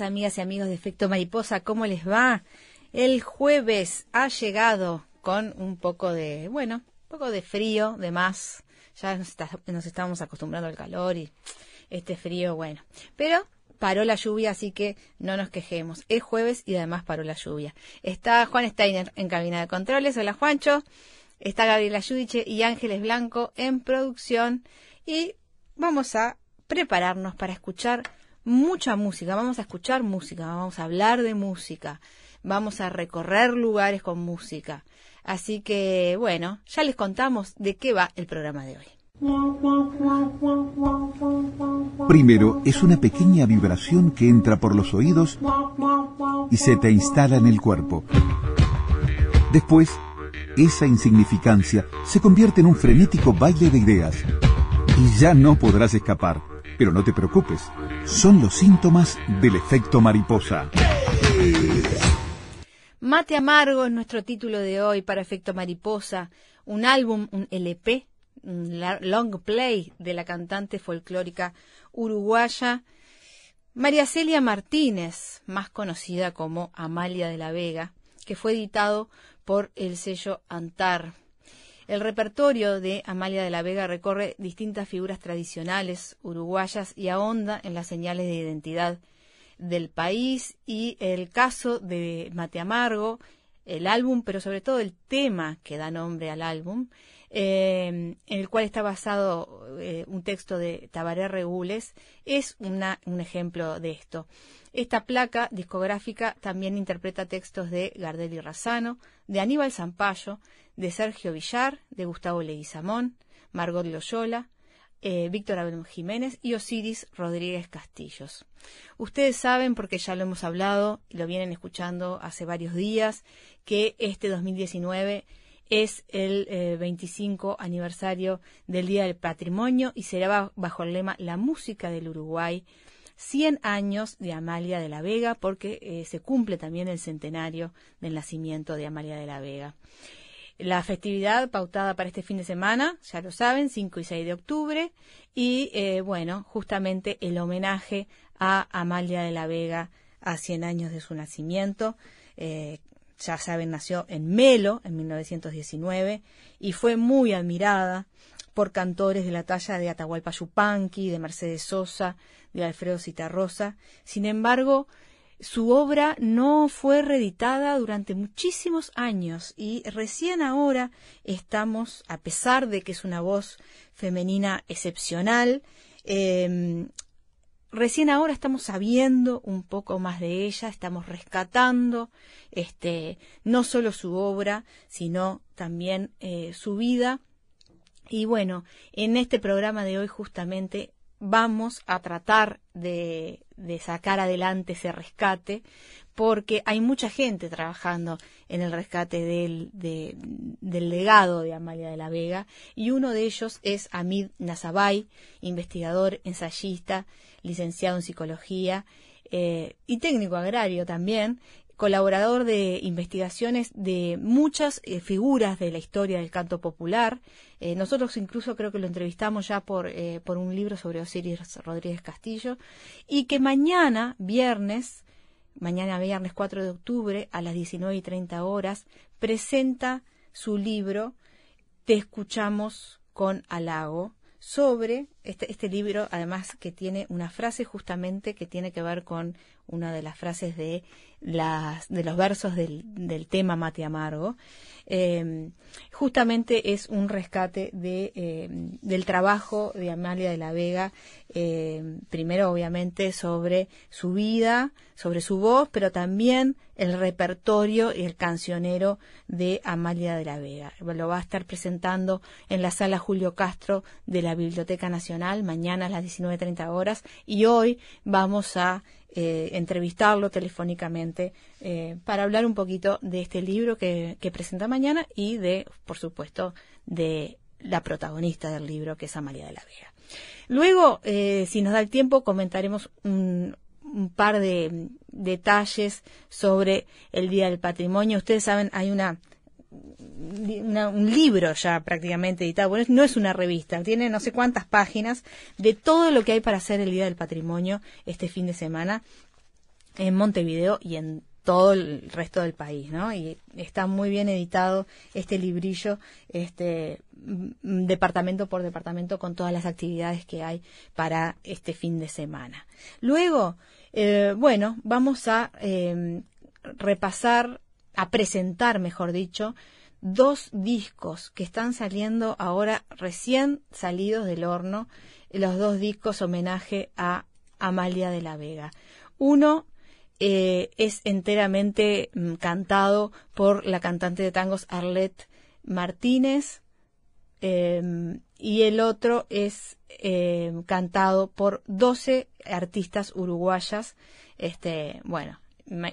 Amigas y amigos de Efecto Mariposa. ¿Cómo les va? El jueves ha llegado con un poco de, bueno, un poco de frío, de más. Ya nos, nos estábamos acostumbrando al calor y este frío, bueno. Pero paró la lluvia, así que no nos quejemos. Es jueves y además paró la lluvia. Está Juan Steiner en cabina de controles. Hola, Juancho. Está Gabriela Judice y Ángeles Blanco en producción. Y vamos a prepararnos para escuchar mucha música, vamos a escuchar música, vamos a hablar de música, vamos a recorrer lugares con música. Así que, bueno, ya les contamos de qué va el programa de hoy. Primero es una pequeña vibración que entra por los oídos y se te instala en el cuerpo. Después, esa insignificancia se convierte en un frenético baile de ideas y ya no podrás escapar. Pero no te preocupes, son los síntomas del efecto mariposa. Mate Amargo es nuestro título de hoy para Efecto Mariposa, un álbum, un LP, un long play de la cantante folclórica uruguaya María Celia Martínez, más conocida como Amalia de la Vega, que fue editado por el sello Antar. El repertorio de Amalia de la Vega recorre distintas figuras tradicionales uruguayas y ahonda en las señales de identidad del país y el caso de Mate Amargo, el álbum, pero sobre todo el tema que da nombre al álbum, eh, en el cual está basado eh, un texto de Tabaré Regules, es un ejemplo de esto. Esta placa discográfica también interpreta textos de Gardel y Razano, de Aníbal Zampayo, de Sergio Villar, de Gustavo Leguizamón, Margot Loyola, eh, Víctor Abel Jiménez y Osiris Rodríguez Castillos. Ustedes saben, porque ya lo hemos hablado y lo vienen escuchando hace varios días, que este 2019 es el 25 eh, aniversario del Día del Patrimonio y será bajo el lema La música del Uruguay, 100 años de Amalia de la Vega, porque eh, se cumple también el centenario del nacimiento de Amalia de la Vega. La festividad pautada para este fin de semana, ya lo saben, 5 y 6 de octubre, y eh, bueno, justamente el homenaje a Amalia de la Vega a 100 años de su nacimiento. Eh, ya saben, nació en Melo en 1919 y fue muy admirada por cantores de la talla de Atahualpa Yupanqui, de Mercedes Sosa, de Alfredo Citarrosa. Sin embargo, su obra no fue reeditada durante muchísimos años y recién ahora estamos, a pesar de que es una voz femenina excepcional, em, recién ahora estamos sabiendo un poco más de ella, estamos rescatando este, no solo su obra, sino también eh, su vida. Y bueno, en este programa de hoy justamente vamos a tratar de, de sacar adelante ese rescate porque hay mucha gente trabajando en el rescate del, legado de Amalia de la Vega y uno de ellos es Amid Nazabay, investigador, ensayista, licenciado en psicología eh, y técnico agrario también, colaborador de investigaciones de muchas eh, figuras de la historia del canto popular. Eh, nosotros incluso creo que lo entrevistamos ya por, por un libro sobre Osiris Rodríguez Castillo y que mañana, viernes, mañana viernes 4 de octubre a las 19 y 30 horas, presenta su libro Te escuchamos con halago sobre este, este libro, además que tiene una frase justamente que tiene que ver con una de las frases de, las, de los versos del, del tema Mate Amargo. Eh, justamente es un rescate de, eh, del trabajo de Amalia de la Vega, eh, primero obviamente sobre su vida, sobre su voz, pero también el repertorio y el cancionero de Amalia de la Vega. Lo va a estar presentando en la sala Julio Castro de la Biblioteca Nacional mañana a las 19.30 horas y hoy vamos a eh, entrevistarlo telefónicamente eh, para hablar un poquito de este libro que, presenta mañana y de, por supuesto, de la protagonista del libro, que es Amalia de la Vega. Luego, eh, si nos da el tiempo, comentaremos un, par de detalles sobre el Día del Patrimonio. Ustedes saben, hay una un libro ya prácticamente editado. Bueno, no es una revista, tiene no sé cuántas páginas de todo lo que hay para hacer el Día del Patrimonio este fin de semana en Montevideo y en todo el resto del país, ¿no? Y está muy bien editado este librillo, este mm, departamento por departamento con todas las actividades que hay para este fin de semana. Luego, eh, bueno, vamos a eh, repasar a presentar, mejor dicho, dos discos que están saliendo ahora recién salidos del horno, los dos discos homenaje a Amalia de la Vega. Uno eh, es enteramente mm, cantado por la cantante de tangos Arlette Martínez em, y el otro es em, cantado por 12 artistas uruguayas. Este, bueno,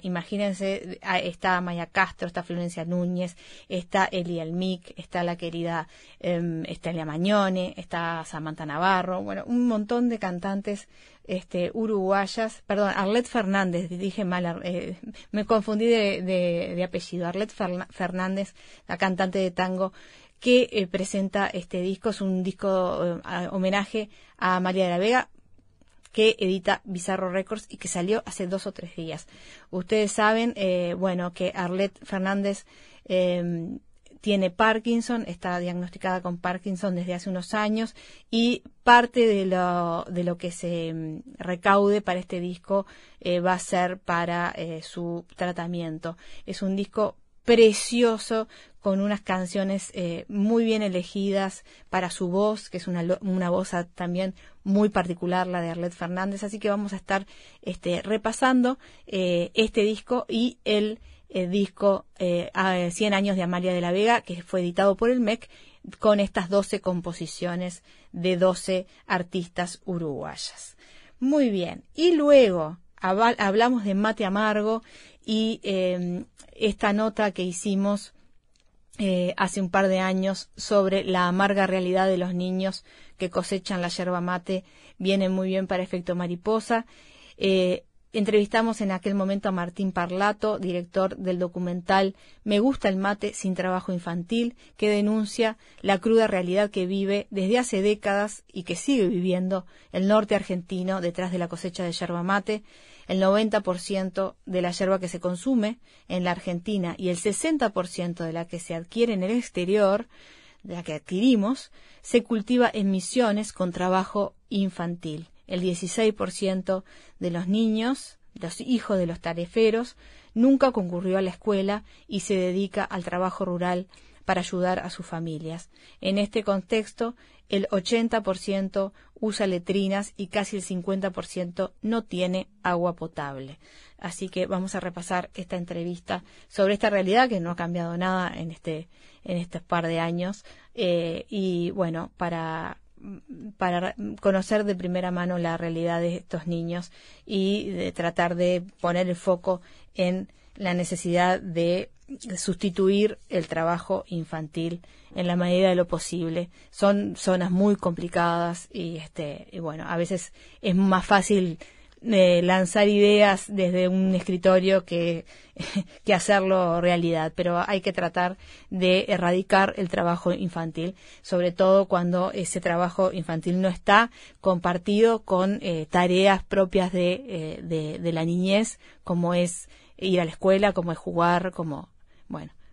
imagínense, ah, está Maya Castro, está Florencia Núñez, está Eli Almic, está la querida eh, Estelia Mañone, está Samantha Navarro, bueno, un montón de cantantes este, uruguayas, perdón, Arlette Fernández, dije mal, eh, me confundí de, de, apellido, Arlette Fernández, la cantante de tango, que eh, presenta este disco, es un disco eh, homenaje a María de la Vega, que edita Bizarro Records y que salió hace dos o tres días. Ustedes saben, eh, bueno, que Arlette Fernández em, tiene Parkinson, está diagnosticada con Parkinson desde hace unos años y parte de lo, de lo que se em, recaude para este disco eh, va a ser para eh, su tratamiento. Es un disco precioso con unas canciones eh, muy bien elegidas para su voz, que es una, una voz también muy particular, la de Arlette Fernández. Así que vamos a estar este, repasando eh, este disco y el, eh, disco 100 años de Amalia de la Vega, que fue editado por el MEC, con estas 12 composiciones de 12 artistas uruguayas. Muy bien. Y luego hablamos de Mate Amargo y esta nota que hicimos eh, hace un par de años sobre la amarga realidad de los niños que cosechan la yerba mate viene muy bien para efecto mariposa. Eh, entrevistamos en aquel momento a Martín Parlato, director del documental Me gusta el mate sin trabajo infantil, que denuncia la cruda realidad que vive desde hace décadas y que sigue viviendo el norte argentino detrás de la cosecha de yerba mate el 90% de la yerba que se consume en la Argentina y el 60% de la que se adquiere en el exterior, de la que adquirimos, se cultiva en misiones con trabajo infantil. El 16% de los niños, los hijos de los tareferos, nunca concurrió a la escuela y se dedica al trabajo rural para ayudar a sus familias. En este contexto, el 80% usa letrinas y casi el 50% no tiene agua potable. Así que vamos a repasar esta entrevista sobre esta realidad que no ha cambiado nada en este en estos par de años eh, y bueno para para conocer de primera mano la realidad de estos niños y de tratar de poner el foco en la necesidad de sustituir el trabajo infantil en la medida de lo posible. Son zonas muy complicadas y este y bueno, a veces es más fácil eh, lanzar ideas desde un escritorio que, que hacerlo realidad, pero hay que tratar de erradicar el trabajo infantil, sobre todo cuando ese trabajo infantil no está compartido con eh, tareas propias de, eh, de, de la niñez, como es ir a la escuela, como es jugar, como,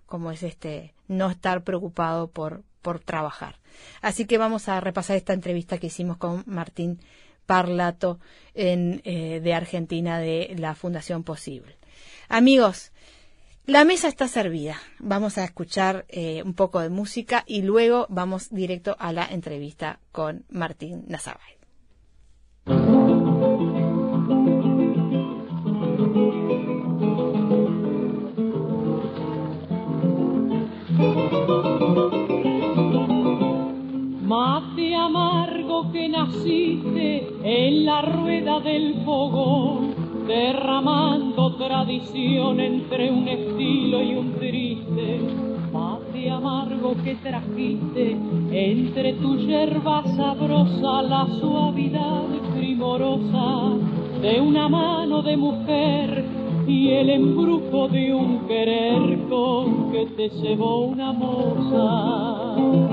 como es este, no estar preocupado por, por trabajar. Así que vamos a repasar esta entrevista que hicimos con Martín Parlato en, eh, de Argentina de la Fundación Posible. Amigos, la mesa está servida. Vamos a escuchar eh, un poco de música y luego vamos directo a la entrevista con Martín Nazabay. Amargo que naciste en la rueda del fogón, derramando tradición entre un estilo y un triste. Mate amargo que trajiste entre tu yerba sabrosa la suavidad primorosa de una mano de mujer y el embrujo de un querer con que te cebó una moza.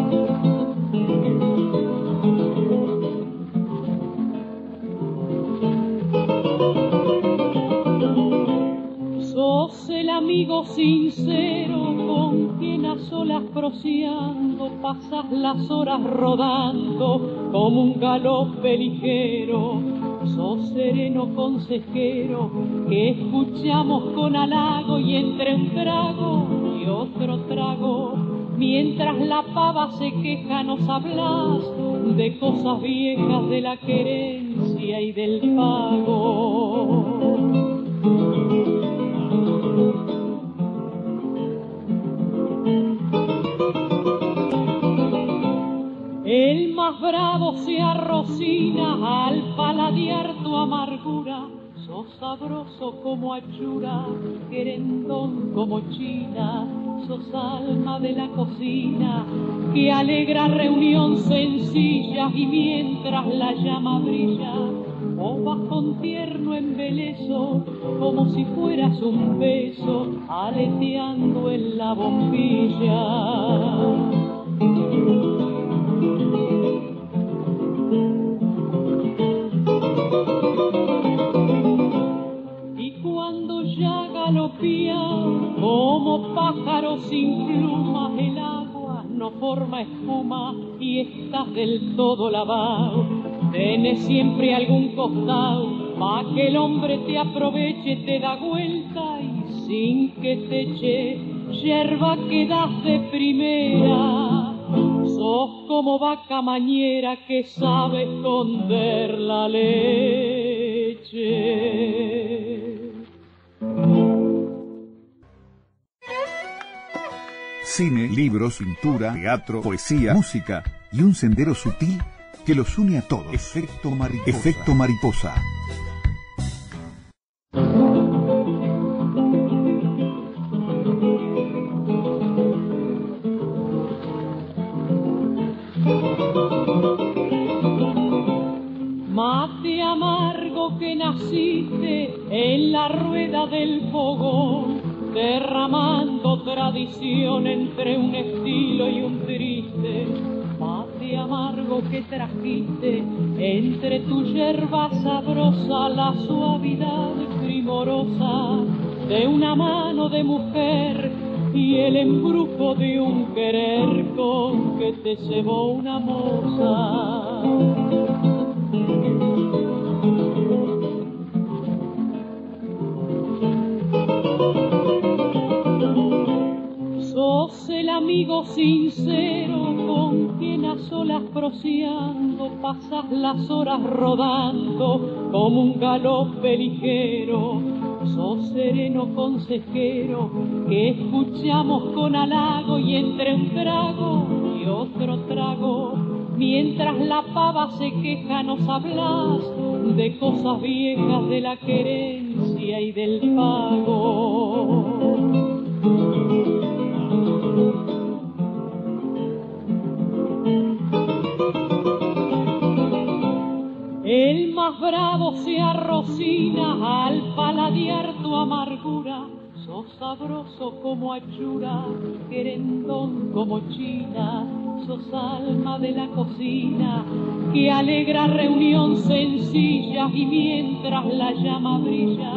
Amigo sincero con quien a solas prociando pasas las horas rodando como un galope ligero. Sos sereno consejero que escuchamos con halago y entre un trago y otro trago Mientras la pava se queja nos hablas de cosas viejas de la querencia y del pago. El más bravo se arrocina al paladear tu amargura. Sos sabroso como achura, querendón como china, sos alma de la cocina, que alegra reunión sencilla y mientras la llama brilla, o bajo un tierno embeleso, como si fueras un beso, aleteando en la bombilla. Sin plumas el agua no forma espuma y estás del todo lavado. Tienes siempre algún costado pa' que el hombre te aproveche, te da vuelta y sin que te eche yerba quedas de primera. Sos como vaca mañera que sabe esconder la leche. Cine, libros, pintura, teatro, poesía, música y un sendero sutil que los une a todos. Efecto mariposa. Efecto mariposa. Mate amargo que naciste en la rueda del fogón derramando tradición entre un estilo y un triste, mate amargo que trajiste entre tu yerba sabrosa la suavidad primorosa de una mano de mujer y el embrujo de un querer con que te cebó una moza. Amigo sincero con quien a solas prociando pasas las horas rodando como un galope ligero. Sos sereno consejero que escuchamos con halago y entre un trago y otro trago, mientras la pava se queja, nos hablas de cosas viejas, de la querencia y del pago. El más bravo se arrocina al paladear tu amargura. Sos sabroso como achura, querendón como china, sos alma de la cocina, que alegra reunión sencilla y mientras la llama brilla,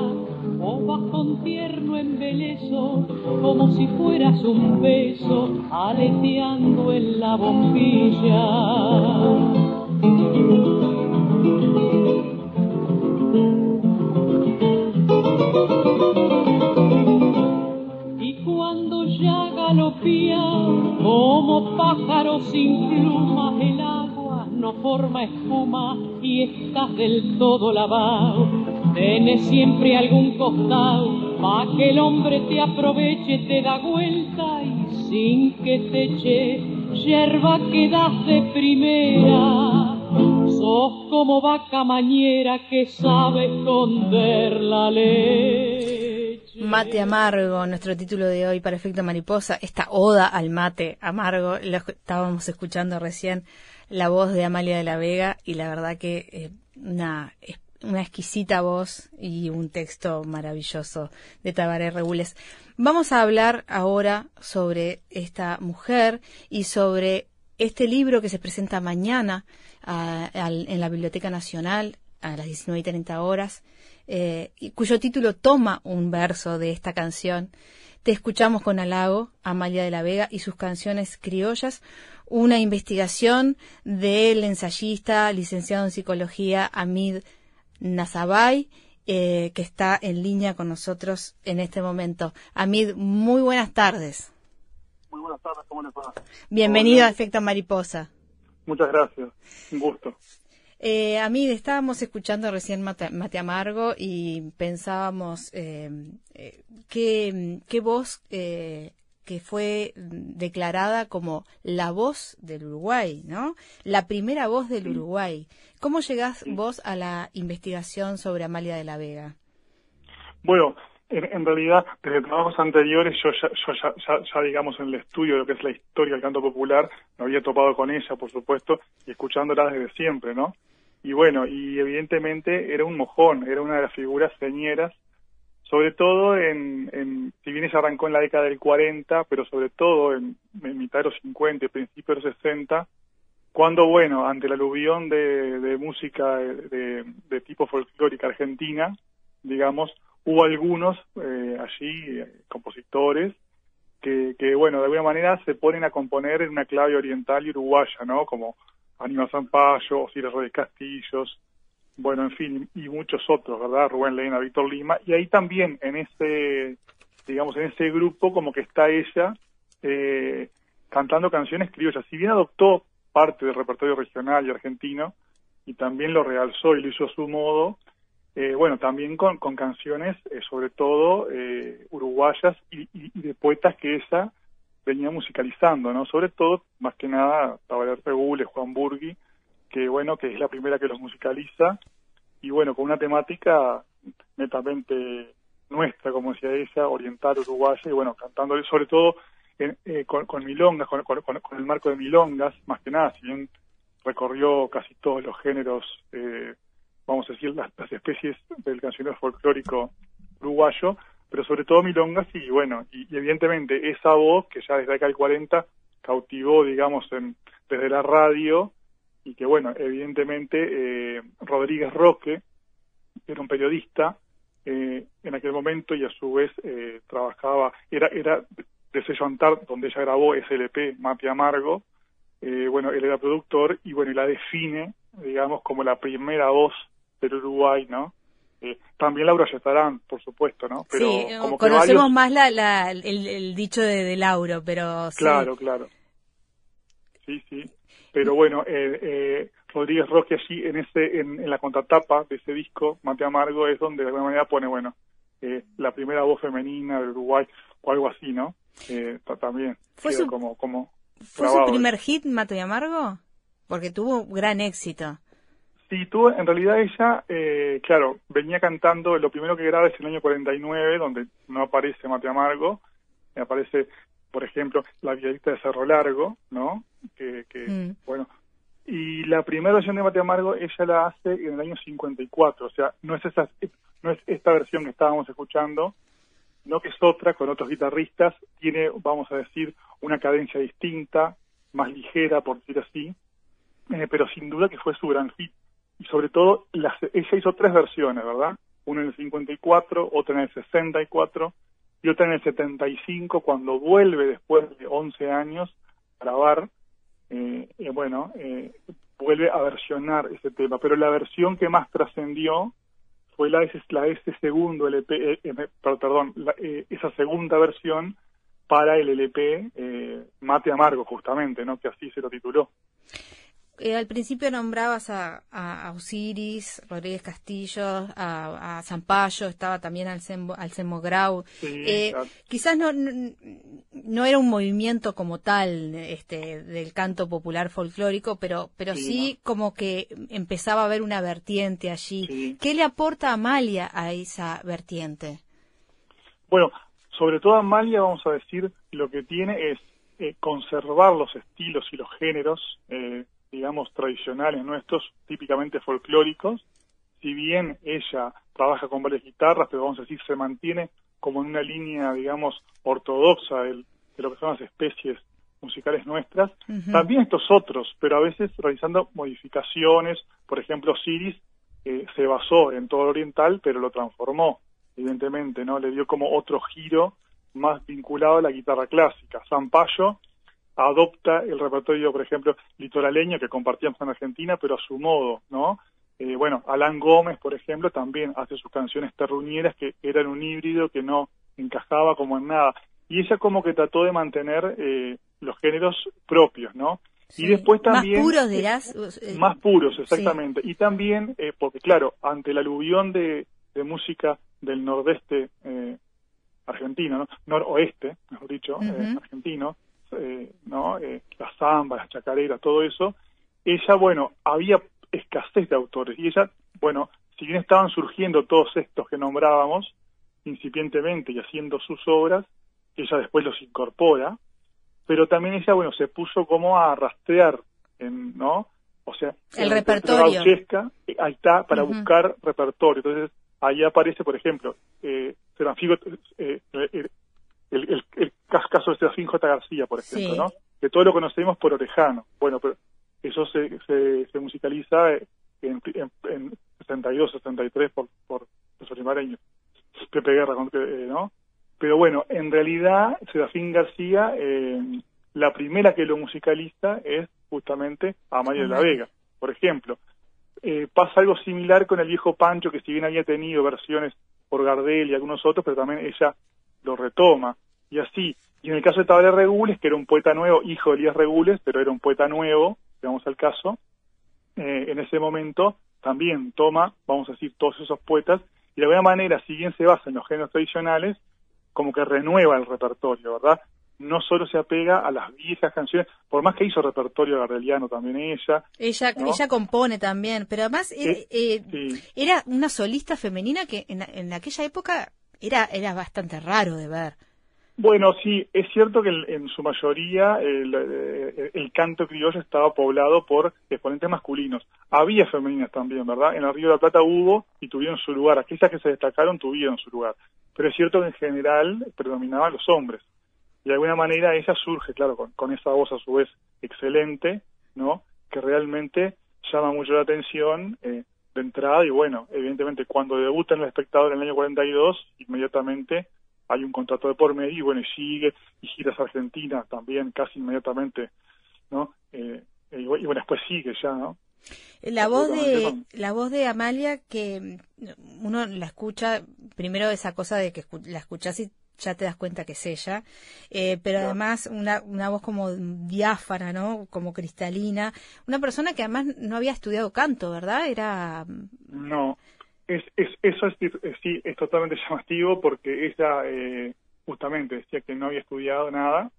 o bajo un tierno embeleso, como si fueras un beso, aleteando en la bombilla. Pájaro sin plumas el agua no forma espuma y estás del todo lavado. Tienes siempre algún costado pa' que el hombre te aproveche, te da vuelta y sin que te eche yerba quedas de primera. Sos como vaca mañera que sabe esconder la ley. Mate amargo, nuestro título de hoy para Efecto Mariposa, esta oda al mate amargo, lo estábamos escuchando recién la voz de Amalia de la Vega y la verdad que eh, una, una exquisita voz y un texto maravilloso de Tabaré Regules. Vamos a hablar ahora sobre esta mujer y sobre este libro que se presenta mañana ah, en la Biblioteca Nacional a las 19.30 horas eh, cuyo título toma un verso de esta canción. Te escuchamos con halago, Amalia de la Vega y sus canciones criollas, una investigación del ensayista licenciado en psicología Amid Nazabay, eh, que está en línea con nosotros en este momento. Amid, muy buenas tardes. Muy buenas tardes, ¿cómo les va? Bienvenido a Efecto Mariposa. Muchas gracias, un gusto. Eh, a mí estábamos escuchando recién Mate, Amargo y pensábamos eh, eh qué, voz eh, que fue declarada como la voz del Uruguay, ¿no? La primera voz del Uruguay. ¿Cómo llegás vos a la investigación sobre Amalia de la Vega? Bueno, en, realidad, desde trabajos anteriores, yo, ya, ya, ya, digamos, en el estudio de lo que es la historia del canto popular, me había topado con ella, por supuesto, y escuchándola desde siempre, ¿no? Y bueno, y evidentemente era un mojón, era una de las figuras señeras, sobre todo en, en si bien ella arrancó en la década del 40, pero sobre todo en, mitad de los 50 y principios de los 60, cuando, bueno, ante la aluvión de, de música de, de, tipo folclórica argentina, digamos, hubo algunos eh, allí, eh, compositores, que, que, bueno, de alguna manera se ponen a componer en una clave oriental y uruguaya, ¿no? Como Aníbal Zampayo, Osiris Rodríguez Castillos, bueno, en fin, y muchos otros, ¿verdad? Rubén Leina, Víctor Lima, y ahí también en ese, digamos, en ese grupo como que está ella eh, cantando canciones criollas. Si bien adoptó parte del repertorio regional y argentino, y también lo realzó y lo hizo a su modo, eh, bueno, también con, canciones, eh, sobre todo eh, uruguayas y, de poetas que ella venía musicalizando, ¿no? Sobre todo, más que nada, Tabaler Regules, Juan Burgui, que bueno, que es la primera que los musicaliza, y bueno, con una temática netamente nuestra, como decía ella, oriental, uruguaya, y bueno, cantando sobre todo eh, con, milongas, con, el marco de milongas, más que nada, si bien recorrió casi todos los géneros, eh, vamos a decir, las, las especies del cancionero folclórico uruguayo, pero sobre todo milongas y bueno, y, evidentemente esa voz que ya desde acá el 40 cautivó, digamos, en, desde la radio y que bueno, evidentemente eh, Rodríguez Roque era un periodista eh, en aquel momento y a su vez eh, trabajaba, era, era de sello Antar donde ella grabó SLP Mate Amargo, eh, bueno, él era productor y bueno, y la define, digamos, como la primera voz del Uruguay, ¿no? Eh, también Laura Yetarán, por supuesto, ¿no? Pero sí, conocemos más la, el, dicho de, Lauro, pero Claro, claro. Sí, sí. Pero bueno, eh, eh, Rodríguez Roque allí en ese en, la contratapa de ese disco, Mate Amargo, es donde de alguna manera pone, bueno, eh, la primera voz femenina del Uruguay o algo así, ¿no? también. ¿Fue su, como, como ¿Fue su primer hit, Mate Amargo? porque tuvo gran éxito. Sí, tuvo, en realidad ella, eh, claro, venía cantando, lo primero que graba es el año 49, donde no aparece Mate Amargo, aparece, por ejemplo, La Villadita de Cerro Largo, ¿no? Que, que Mm. bueno, y la primera versión de Mate Amargo ella la hace en el año 54, o sea, no es, esa, no es esta versión que estábamos escuchando, no que es otra con otros guitarristas, tiene, vamos a decir, una cadencia distinta, más ligera, por decir así, eh, pero sin duda que fue su gran hit. Y sobre todo, las, ella hizo tres versiones, ¿verdad? Una en el 54, otra en el 64 y otra en el 75, cuando vuelve después de 11 años a grabar, eh, eh, bueno, eh, vuelve a versionar ese tema. Pero la versión que más trascendió fue la de la de ese segundo LP, eh, eh, perdón, la, esa segunda versión para el LP Mate Amargo, justamente, ¿no? Que así se lo tituló. Eh, al principio nombrabas a, a, a Osiris, Rodríguez Castillo, a, a Zampayo, estaba también Alcemo Grau. Sí, Eh, quizás no, no, no era un movimiento como tal este, del canto popular folclórico, pero, pero sí, Sí, como que empezaba a haber una vertiente allí. Sí. ¿Qué le aporta Amalia a esa vertiente? Bueno, sobre todo Amalia, vamos a decir, lo que tiene es eh, conservar los estilos y los géneros, eh, digamos, tradicionales nuestros, típicamente folclóricos. Si bien ella trabaja con varias guitarras, pero vamos a decir, se mantiene como en una línea, digamos, ortodoxa del- de lo que son las especies musicales nuestras. También estos otros, pero a veces realizando modificaciones. Por ejemplo, Siris eh, se basó en todo lo oriental, pero lo transformó, evidentemente, ¿no? Le dio como otro giro más vinculado a la guitarra clásica. Zampayo adopta el repertorio, por ejemplo, litoraleño que compartíamos en Argentina, pero a su modo, ¿no? Eh, bueno, Alan Gómez, por ejemplo, también hace sus canciones terruñeras que eran un híbrido que no encajaba como en nada. Y ella como que trató de mantener eh, los géneros propios, ¿no? Sí. Y después también... Más puros, dirás. eh, Más puros, exactamente. Y también, eh, porque claro, ante el aluvión de, de música del nordeste eh, argentino, ¿no? noroeste, mejor dicho, eh, argentino, eh, ¿no? Eh, la samba, las chacareras, todo eso, ella, bueno, había escasez de autores y ella, bueno, si bien estaban surgiendo todos estos que nombrábamos incipientemente y haciendo sus obras, ella después los incorpora, pero también ella, bueno, se puso como a rastrear, en, ¿no? O sea, El repertorio. gauchesca, eh, ahí está, para buscar repertorio. Entonces, ahí aparece, por ejemplo, eh, Serafín, eh, el, el, el- caso de Serafín J. García, por ejemplo, Sí. ¿no? Que todo lo conocemos por Orejano. Bueno, pero eso se, se, se musicaliza en, en, en 62, 63 por, por los olimareños. Pepe Guerra, eh, ¿no? Pero bueno, en realidad, Serafín García, eh, la primera que lo musicaliza es justamente Amalia de la. Vega, por ejemplo. Eh, pasa algo similar con el viejo Pancho, que si bien había tenido versiones por Gardel y algunos otros, pero también ella lo retoma. Y así. Y en el caso de Tabaré Regules, que era un poeta nuevo, hijo de Elías Regules, pero era un poeta nuevo, digamos al caso, eh, en ese momento también toma, vamos a decir, todos esos poetas, y de alguna manera, si bien se basa en los géneros tradicionales, como que renueva el repertorio, ¿verdad? No solo se apega a las viejas canciones, por más que hizo repertorio gardeliano también ella, Ella, ¿no? ella compone también, pero además eh, eh, sí. era una solista femenina que en, en aquella época era, era bastante raro de ver. Bueno, sí, es cierto que en su mayoría el, eh, el canto criollo estaba poblado por exponentes masculinos. Había femeninas también, ¿verdad? En el Río de la Plata hubo y tuvieron su lugar. Aquellas que se destacaron tuvieron su lugar. Pero es cierto que en general predominaban los hombres. Y de alguna manera ella surge, claro, con, con esa voz a su vez excelente, ¿no? Que realmente llama mucho la atención eh, de entrada y bueno, evidentemente cuando debuta en el espectador en el año 42, inmediatamente hay un contrato de por medio y bueno, sigue, y giras a Argentina también casi inmediatamente, ¿no? Eh, y, bu- y bueno, después sigue ya, ¿no? La voz de la voz de Amalia que mm, uno la escucha primero esa cosa de que la escuchas y ya te das cuenta que es ella, eh, pero además una, una voz como diáfana, ¿no? Como cristalina, una persona que además no había estudiado canto, ¿verdad? Era mm, No, es, es, eso es, eh, sí, es totalmente llamativo porque ella eh, justamente decía que no había estudiado nada,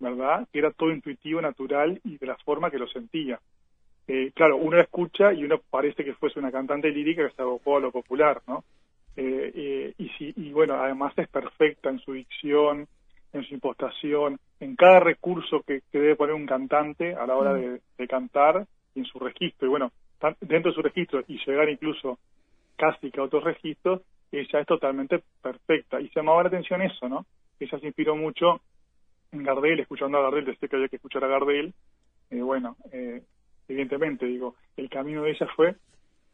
¿verdad? Que era todo intuitivo, natural y de la forma que lo sentía. eh, claro, uno la escucha y uno parece que fuese una cantante lírica que se abocó a lo popular, ¿no? Eh, eh, y, si, y bueno, además es perfecta en su dicción, en su impostación, en cada recurso que, debe poner un cantante a la hora de, cantar y en su registro. Y bueno, dentro de su registro y llegar incluso casi que a otros registros, ella es totalmente perfecta. Y se llamaba la atención eso, ¿no? Ella se inspiró mucho en Gardel, escuchando a Gardel, desde que había que escuchar a Gardel. Eh, bueno, eh, evidentemente, digo, el camino de ella fue,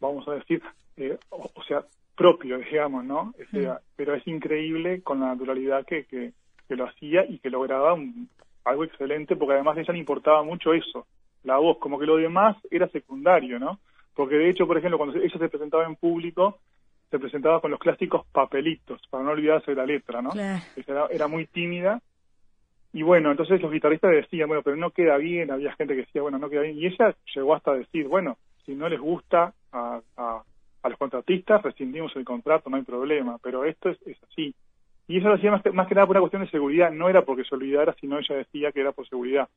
vamos a decir, eh, o, sea, propio, digamos, ¿no? Pero es increíble con la naturalidad que, que, lo hacía y que lograba algo excelente, porque además a ella le importaba mucho eso, la voz, como que lo demás era secundario, ¿no? Porque de hecho, por ejemplo, cuando ella se presentaba en público, se presentaba con los clásicos papelitos, para no olvidarse de la letra, ¿no? Era, era, muy tímida. Y bueno, entonces los guitarristas decían, bueno, pero no queda bien, había gente que decía, bueno, no queda bien. Y ella llegó hasta decir, bueno, si no les gusta a, a, los contratistas, rescindimos el contrato, no hay problema, pero esto es, así. Y eso lo hacía más que, más que nada por una cuestión de seguridad, no era porque se olvidara, sino ella decía que era por seguridad.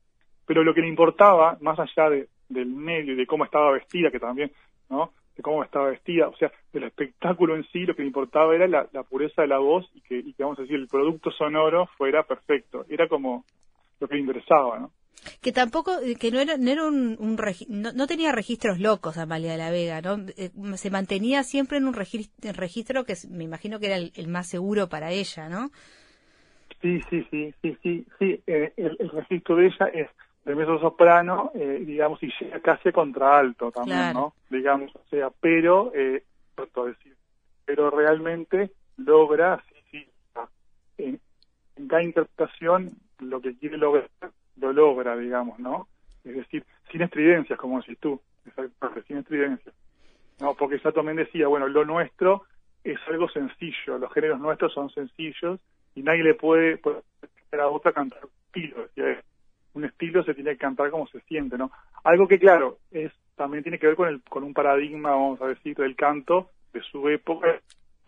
Pero lo que le importaba, más allá de, del medio y de cómo estaba vestida, que también, ¿no? De cómo estaba vestida, o sea, del espectáculo en sí, lo que le importaba era la, pureza de la voz y que, y que, vamos a decir, el producto sonoro fuera perfecto. Era como lo que le interesaba, ¿no? Que tampoco que no era no era un, no, tenía registros locos Amalia de la Vega no eh, se mantenía siempre en un registro, que me imagino que era el, más seguro para ella no sí sí sí sí sí sí eh, el, registro de ella es de mezzo soprano eh, digamos y llega casi contra alto también no digamos o sea pero eh, decir pero realmente logra sí sí en, en cada interpretación lo que quiere lograr lo logra, digamos, ¿no? Es decir, sin estridencias, como decís tú, exactamente, sin estridencias. No, porque ya también decía, bueno, lo nuestro es algo sencillo, los géneros nuestros son sencillos y nadie le puede, puede a otra cantar un estilo, un estilo se tiene que cantar como se siente, ¿no? Algo que claro, es también tiene que ver con el con un paradigma, vamos a decir, del canto de su época,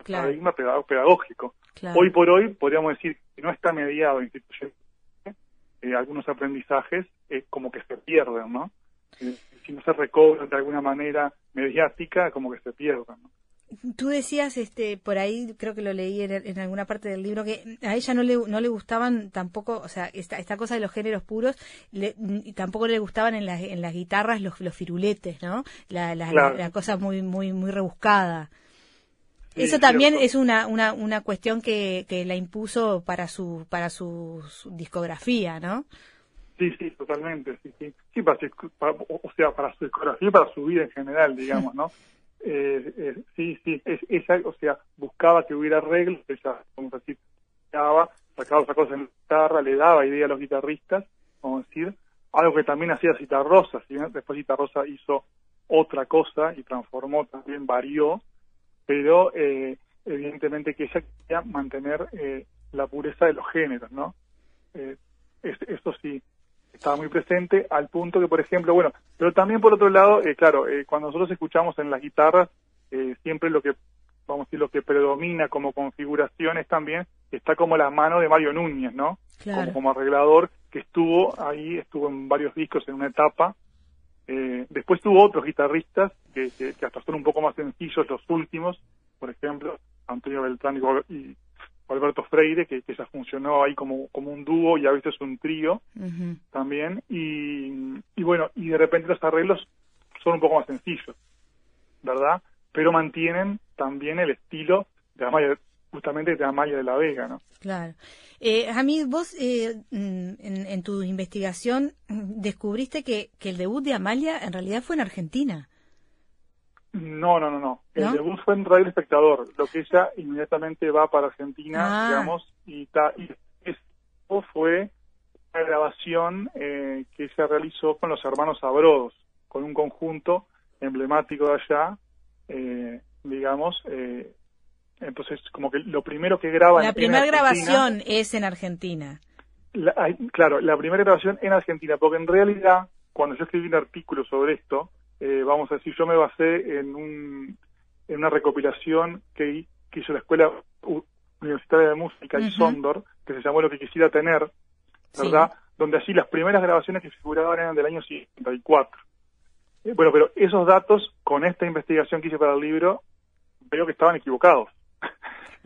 paradigma pedagógico. Hoy por hoy podríamos decir que no está mediado institucionalmente eh, algunos aprendizajes eh, como que se pierden, ¿no? Eh, si no se recobran de alguna manera mediática, como que se pierden, ¿no? Tú decías, este, por ahí creo que lo leí en, alguna parte del libro, que a ella no le, no le gustaban tampoco, o sea, esta, esta cosa de los géneros puros, y tampoco le gustaban en, las en las guitarras los, los firuletes, ¿no? La, la cosa muy, muy, muy rebuscada. Eso también es una, una, una cuestión que, que la impuso para su, para su, discografía, ¿no? Sí, sí, totalmente, sí, sí. Sí, para, o sea, para su discografía y para su vida en general, digamos, ¿no? Eh, eh, sí, sí, es, ella, o sea, buscaba que hubiera arreglos, ella, como decir, sacaba, sacaba cosas en la guitarra, le daba idea a los guitarristas, vamos a decir, algo que también hacía Citarrosa, ¿sí? después Citarrosa hizo otra cosa y transformó, también varió, pero eh, evidentemente que ella quería mantener eh, la pureza de los géneros, ¿no? Eh, esto sí estaba muy presente al punto que, por ejemplo, bueno, pero también por otro lado, eh, claro, cuando nosotros escuchamos en las guitarras, siempre lo que, vamos a decir, lo que predomina como configuración es también, está como la mano de Mario Núñez, ¿no? Como, arreglador, que estuvo ahí, estuvo en varios discos en una etapa, eh, después tuvo otros guitarristas que, hasta son un poco más sencillos, los últimos, por ejemplo, Antonio Beltrán y, Alberto Freire, que, ya funcionó ahí como, como un dúo y a veces un trío también. Y, y bueno, y de repente los arreglos son un poco más sencillos, ¿verdad? Pero mantienen también el estilo de la justamente de Amaya de la Vega, ¿no? Claro. Eh, a mí, vos eh, mm, en, tu investigación descubriste que, que, el debut de Amalia en realidad fue en Argentina. No, no, no, no. El debut fue en Radio Espectador, lo que ella inmediatamente va para Argentina, ah. digamos, y, ta, y fue una grabación eh, que ella realizó con los hermanos Abrodos, con un conjunto emblemático de allá, eh, digamos, eh, entonces, como que lo primero que graba... La primera grabación es en Argentina. claro, la primera grabación en Argentina, porque en realidad, cuando yo escribí un artículo sobre esto, eh, vamos a decir, yo me basé en, un, en una recopilación que, hizo la Escuela Universitaria de Música y Sondor, que se llamó Lo que quisiera tener, ¿verdad? Donde allí las primeras grabaciones que figuraban eran del año 54. Eh, bueno, pero esos datos, con esta investigación que hice para el libro, veo que estaban equivocados.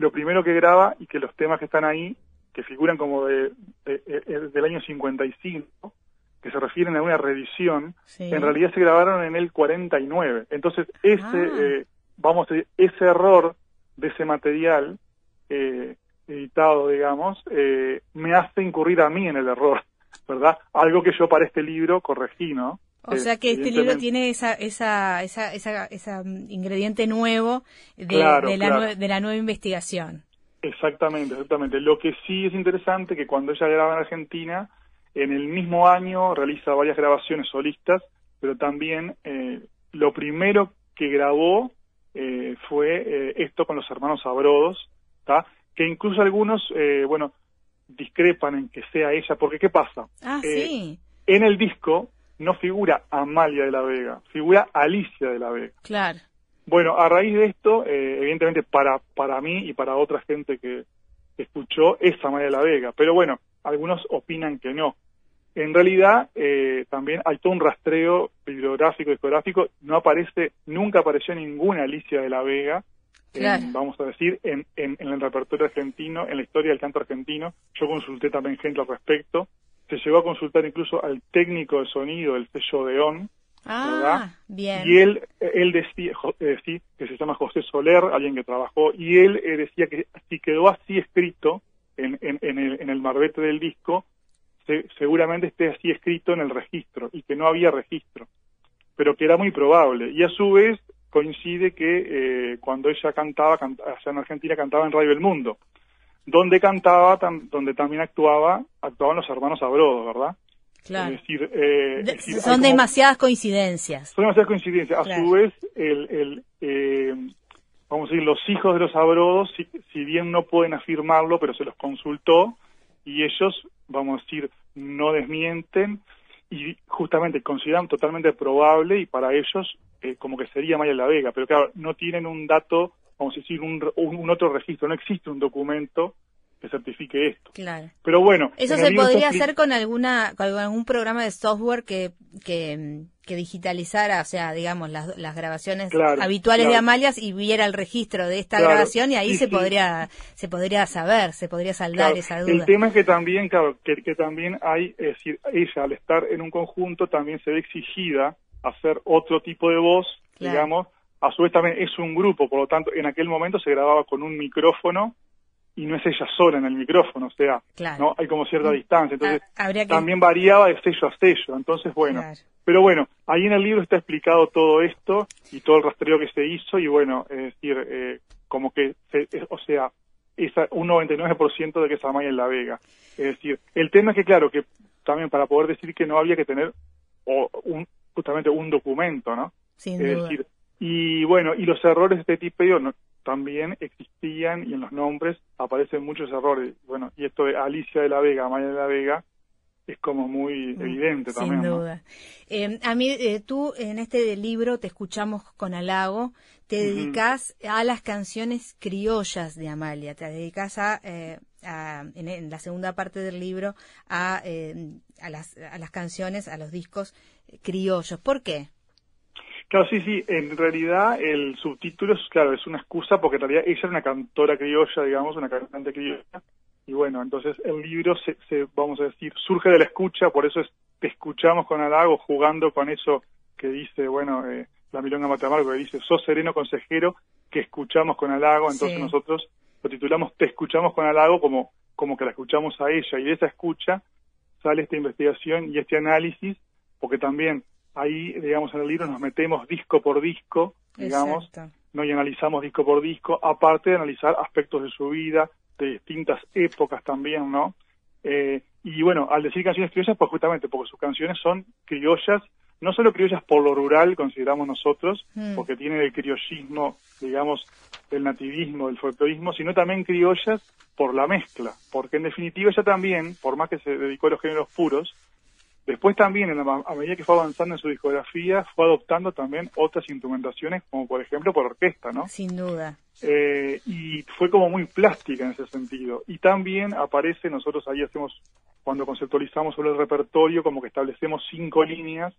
Lo primero que graba y que los temas que están ahí, que figuran como de, del año 55, que se refieren a una reedición, en realidad se grabaron en el 49. Entonces, ese, ah. eh, vamos a decir, ese error de ese material eh, editado, digamos, eh, me hace incurrir a mí en el error, ¿verdad? Algo que yo para este libro corregí, ¿no? O sea que este libro tiene esa, esa, esa, esa, esa mm, ingrediente nuevo de, de, la de la nueva investigación. Exactamente, exactamente. Lo que sí es interesante que cuando ella graba en Argentina, en el mismo año realiza varias grabaciones solistas, pero también eh, lo primero que grabó eh, fue eh, esto con los hermanos Abrodos, que incluso algunos, bueno, discrepan en que sea ella, porque ¿qué pasa? Ah, sí. En el disco no figura Amalia de la Vega, figura Alicia de la Vega. Claro. Bueno, a raíz de esto, evidentemente para, para mí y para otra gente que escuchó, es Amalia de la Vega, pero bueno, algunos opinan que no. En realidad, eh, también hay todo un rastreo bibliográfico, discográfico. No aparece, nunca apareció ninguna Alicia de la Vega, vamos a decir, en, en, el repertorio argentino, en la historia del canto argentino. Yo consulté también gente al respecto. Se llegó a consultar incluso al técnico de sonido del sello de ON. Ah, bien. Y él, él decía, eh, sí, que se llama José Soler, alguien que trabajó, y él eh, decía que si quedó así escrito en, en, en, el, en el marbete del disco, seguramente esté así escrito en el registro y que no había registro, pero que era muy probable. Y a su vez coincide que eh, cuando ella cantaba, allá en Argentina cantaba en Radio El Mundo, donde cantaba, donde también actuaba, actuaban los hermanos Abrodo, ¿verdad? Claro. Es decir, eh, son demasiadas coincidencias. Son demasiadas coincidencias. A su vez, el, el eh, vamos a decir, los hijos de los Abrodos, si, si bien no pueden afirmarlo, pero se los consultó, y ellos, vamos a decir, no desmienten y justamente consideran totalmente probable y para ellos eh, como que sería Maya La Vega, pero claro, no tienen un dato, vamos a decir, un, un, otro registro, no existe un documento que certifique esto. Claro. Pero bueno. Eso se podría hacer con alguna con algún programa de software que, que, que digitalizara, o sea, digamos, las, las grabaciones habituales de Amalias y viera el registro de esta grabación y ahí se podría se podría saber, se podría saldar esa duda. El tema es que también, claro, que, que también hay, es decir, ella al estar en un conjunto también se ve exigida hacer otro tipo de voz, digamos, a su vez también es un grupo, por lo tanto, en aquel momento se grababa con un micrófono y no es ella sola en el micrófono, o sea, no hay como cierta distancia, entonces ah, también variaba de sello a sello, entonces bueno, pero bueno, ahí en el libro está explicado todo esto y todo el rastreo que se hizo y bueno, es decir, eh, como que, o sea, es un 99% de que es Amaya en La Vega, es decir, el tema es que claro, que también para poder decir que no había que tener o un, justamente un documento, ¿no? Sin es decir, y bueno, y los errores de este tipo, no, también existían y en los nombres aparecen muchos errores. Bueno, y esto de Alicia de la Vega, Maya de la Vega, es como muy mm, evidente también. Sin duda. Eh, a mí, eh, tú en este libro te escuchamos con halago, te dedicas a las canciones criollas de Amalia, te dedicas a, eh, en, la segunda parte del libro a, a, las, a las canciones, a los discos criollos. ¿Por qué? Claro, sí, sí, en realidad el subtítulo es, claro, es una excusa porque en realidad ella es una cantora criolla, digamos, una cantante criolla, y bueno, entonces el libro se, se vamos a decir, surge de la escucha, por eso es, te escuchamos con halago, jugando con eso que dice, bueno, eh, la milonga Matamargo, que dice, sos sereno consejero, que escuchamos con halago, entonces nosotros lo titulamos Te escuchamos con halago como, como que la escuchamos a ella, y de esa escucha sale esta investigación y este análisis, porque también ahí, digamos, en el libro nos metemos disco por disco, digamos, ¿no? y analizamos disco por disco, aparte de analizar aspectos de su vida, de distintas épocas también, ¿no? Eh, y bueno, al decir canciones criollas, pues justamente porque sus canciones son criollas, no solo criollas por lo rural, consideramos nosotros, mm. porque tiene el criollismo, digamos, del nativismo, del folclorismo, sino también criollas por la mezcla, porque en definitiva ella también, por más que se dedicó a los géneros puros, Después también, a medida que fue avanzando en su discografía, fue adoptando también otras instrumentaciones, como por ejemplo por orquesta, ¿no? Sin duda. Eh, y fue como muy plástica en ese sentido. Y también aparece, nosotros ahí hacemos, cuando conceptualizamos sobre el repertorio, como que establecemos cinco líneas,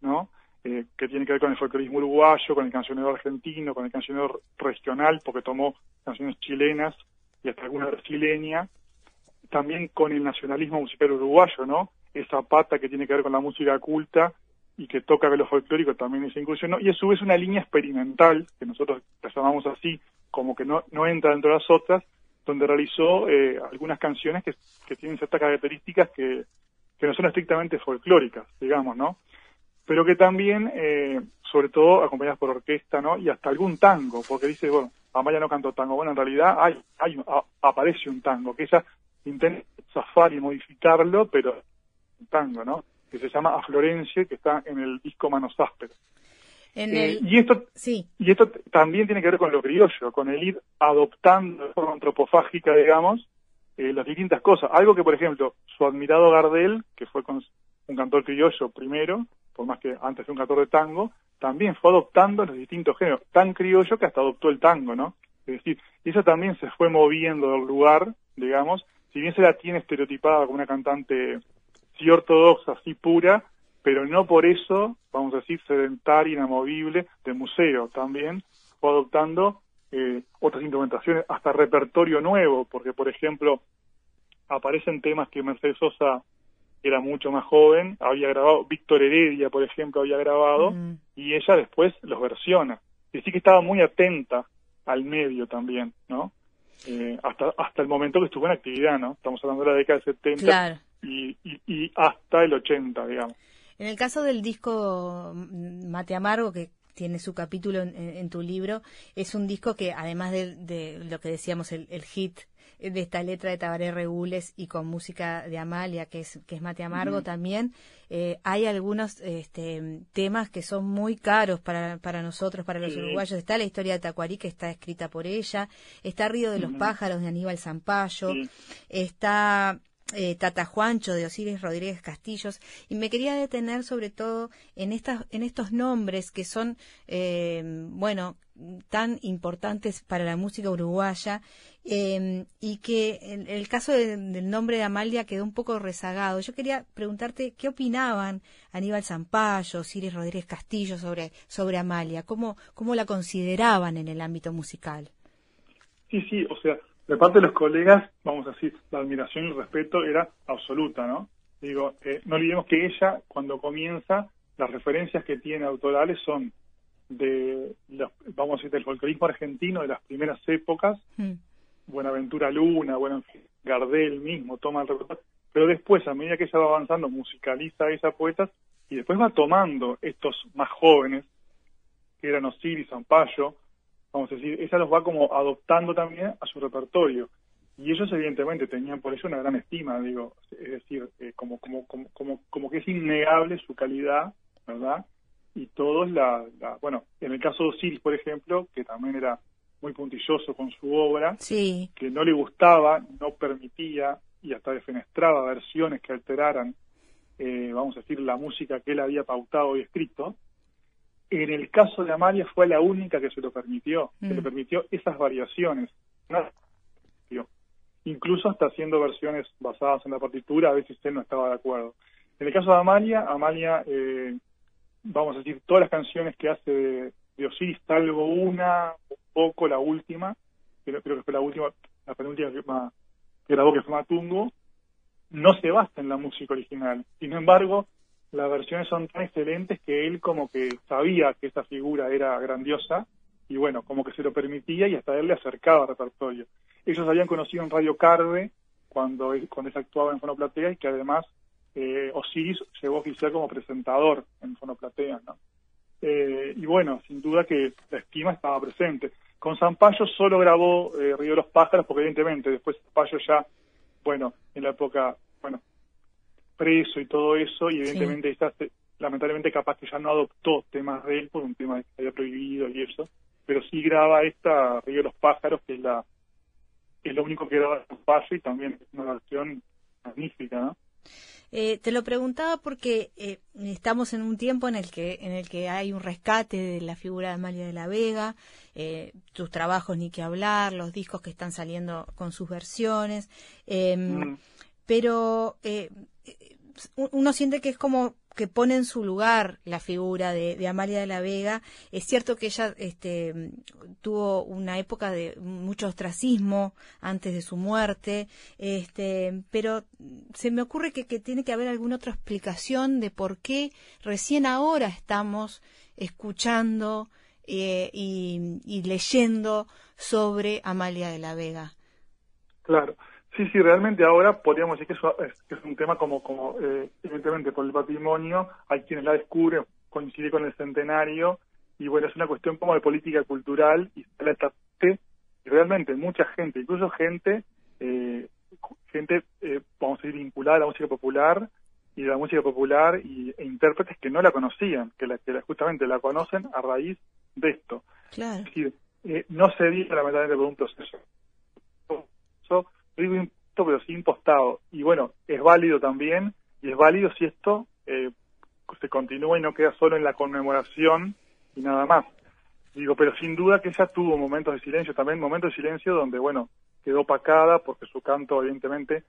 ¿no? eh, que tiene que ver con el folclorismo uruguayo, con el cancionero argentino, con el cancionero regional, porque tomó canciones chilenas y hasta alguna brasileña, también con el nacionalismo musical uruguayo, ¿no? Esa pata que tiene que ver con la música culta y que toca con lo folclórico también esa inclusión, ¿no? Y a su vez una línea experimental, que nosotros la llamamos así, como que no, no entra dentro de las otras, donde realizó eh, algunas canciones que, que, tienen ciertas características que, que no son estrictamente folclóricas, digamos, ¿no? Pero que también, eh, sobre todo, acompañadas por orquesta, ¿no? Y hasta algún tango, porque dice, bueno, Amaya no cantó tango. Bueno, en realidad hay, hay aparece un tango, que ella intenta zafar y modificarlo, pero un tango, ¿no? Que se llama A Florencia, que está en el disco Manos Ásperas. Eh, y esto sí. y esto también tiene que ver con lo criollo, con el ir adoptando de forma antropofágica, digamos, eh, las distintas cosas. Algo que, por ejemplo, su admirado Gardel, que fue con un cantor criollo primero, por más que antes de un cantor de tango, también fue adoptando los distintos géneros, tan criollo que hasta adoptó el tango, ¿no? Es decir, eso también se fue moviendo del lugar, digamos, si bien se la tiene estereotipada como una cantante sí ortodoxa, sí pura, pero no por eso, vamos a decir, sedentaria, inamovible, de museo también, fue adoptando eh, otras instrumentaciones, hasta repertorio nuevo, porque por ejemplo, aparecen temas que Mercedes Sosa era mucho más joven, había grabado, Víctor Heredia, por ejemplo, había grabado, y ella después los versiona. Y sí que estaba muy atenta al medio también, ¿no? Eh, hasta hasta el momento que estuvo en actividad, ¿no? Estamos hablando de la década del 70 y, y, y, hasta el 80, digamos. En el caso del disco Mate Amargo, que tiene su capítulo en, tu libro, es un disco que además de, lo que decíamos, el, hit de esta letra de Tabaré Regules y con música de Amalia, que es, que es Mate Amargo también, eh, hay algunos este, temas que son muy caros para, para nosotros, para los uruguayos. Está la historia de Tacuarí, que está escrita por ella, está Río de los Pájaros de Aníbal Zampayo, está eh, Tata Juancho de Osiris Rodríguez Castillos y me quería detener sobre todo en estas en estos nombres que son eh, bueno tan importantes para la música uruguaya eh, y que en el caso del nombre de Amalia quedó un poco rezagado. Yo quería preguntarte qué opinaban Aníbal Zampayo, Osiris Rodríguez Castillo sobre, sobre Amalia, cómo, cómo la consideraban en el ámbito musical. Sí, sí, o sea, de parte de los colegas, vamos a decir, la admiración y el respeto era absoluta, ¿no? Digo, eh, no olvidemos que ella, cuando comienza, las referencias que tiene autorales son de, vamos a decir, del folclorismo argentino de las primeras épocas, mm. Buenaventura Luna, bueno, Gardel mismo toma el repertorio, pero después, a medida que ella va avanzando, musicaliza a esas poetas y después va tomando estos más jóvenes, que eran Osiris, Zampayo, vamos a decir, ella los va como adoptando también a su repertorio. Y ellos evidentemente tenían por eso una gran estima, digo, es decir, eh, como, como, como, como, como que es innegable su calidad, ¿verdad? Y todos la, la, bueno, en el caso de Osiris, por ejemplo, que también era muy puntilloso con su obra, sí. que no le gustaba, no permitía y hasta defenestraba versiones que alteraran, eh, vamos a decir, la música que él había pautado y escrito, en el caso de Amalia fue la única que se lo permitió, que le mm. permitió esas variaciones. Incluso hasta haciendo versiones basadas en la partitura, a veces él no estaba de acuerdo. En el caso de Amalia, Amalia, eh, vamos a decir, todas las canciones que hace de, de Osiris, salvo una, un poco la última, creo, creo que fue la última, la penúltima que, que grabó que fue Matungo, no se basta en la música original. Sin embargo, las versiones son tan excelentes que él como que sabía que esa figura era grandiosa y bueno, como que se lo permitía y hasta él le acercaba al repertorio. Ellos habían conocido en Radio Carve cuando él, cuando él actuaba en Fonoplatea y que además eh, Osiris llegó a oficiar como presentador en Fonoplatea, ¿no? Eh, y bueno, sin duda que la estima estaba presente. Con Zampayo solo grabó eh, Río de los Pájaros porque evidentemente después Zampayo ya, bueno, en la época, bueno, preso y todo eso, y evidentemente está, lamentablemente capaz que ya no adoptó temas de él por un tema que había prohibido y eso, pero sí graba esta Río de los Pájaros, que es la es lo único que graba pase y también es una versión magnífica, ¿no? Eh, te lo preguntaba porque eh, estamos en un tiempo en el que en el que hay un rescate de la figura de Amalia de la Vega, eh, tus trabajos ni que hablar, los discos que están saliendo con sus versiones, em, mm. pero uno siente que es como que pone en su lugar la figura de, Amalia de la Vega. Es cierto que ella este, tuvo una época de mucho ostracismo antes de su muerte, este, pero se me ocurre que, tiene que haber alguna otra explicación de por qué recién ahora estamos escuchando eh, y, leyendo sobre Amalia de la Vega. Claro. Sí, sí, realmente ahora podríamos decir que es, que es un tema como, como eh, evidentemente por el patrimonio, hay quienes la descubren, coincide con el centenario, y bueno, es una cuestión como de política cultural, y realmente mucha gente, incluso gente, eh, gente, eh, vamos a decir, vinculada a la música popular, y de la música popular, y, e intérpretes que no la conocían, que, la, que justamente la conocen a raíz de esto. Claro. Es decir, eh, no se dice lamentablemente por un proceso digo pero sí impostado. Y bueno, es válido también, y es válido si esto eh, se continúa y no queda solo en la conmemoración y nada más. Digo, pero sin duda que ella tuvo momentos de silencio, también momentos de silencio donde, bueno, quedó opacada porque su canto, evidentemente,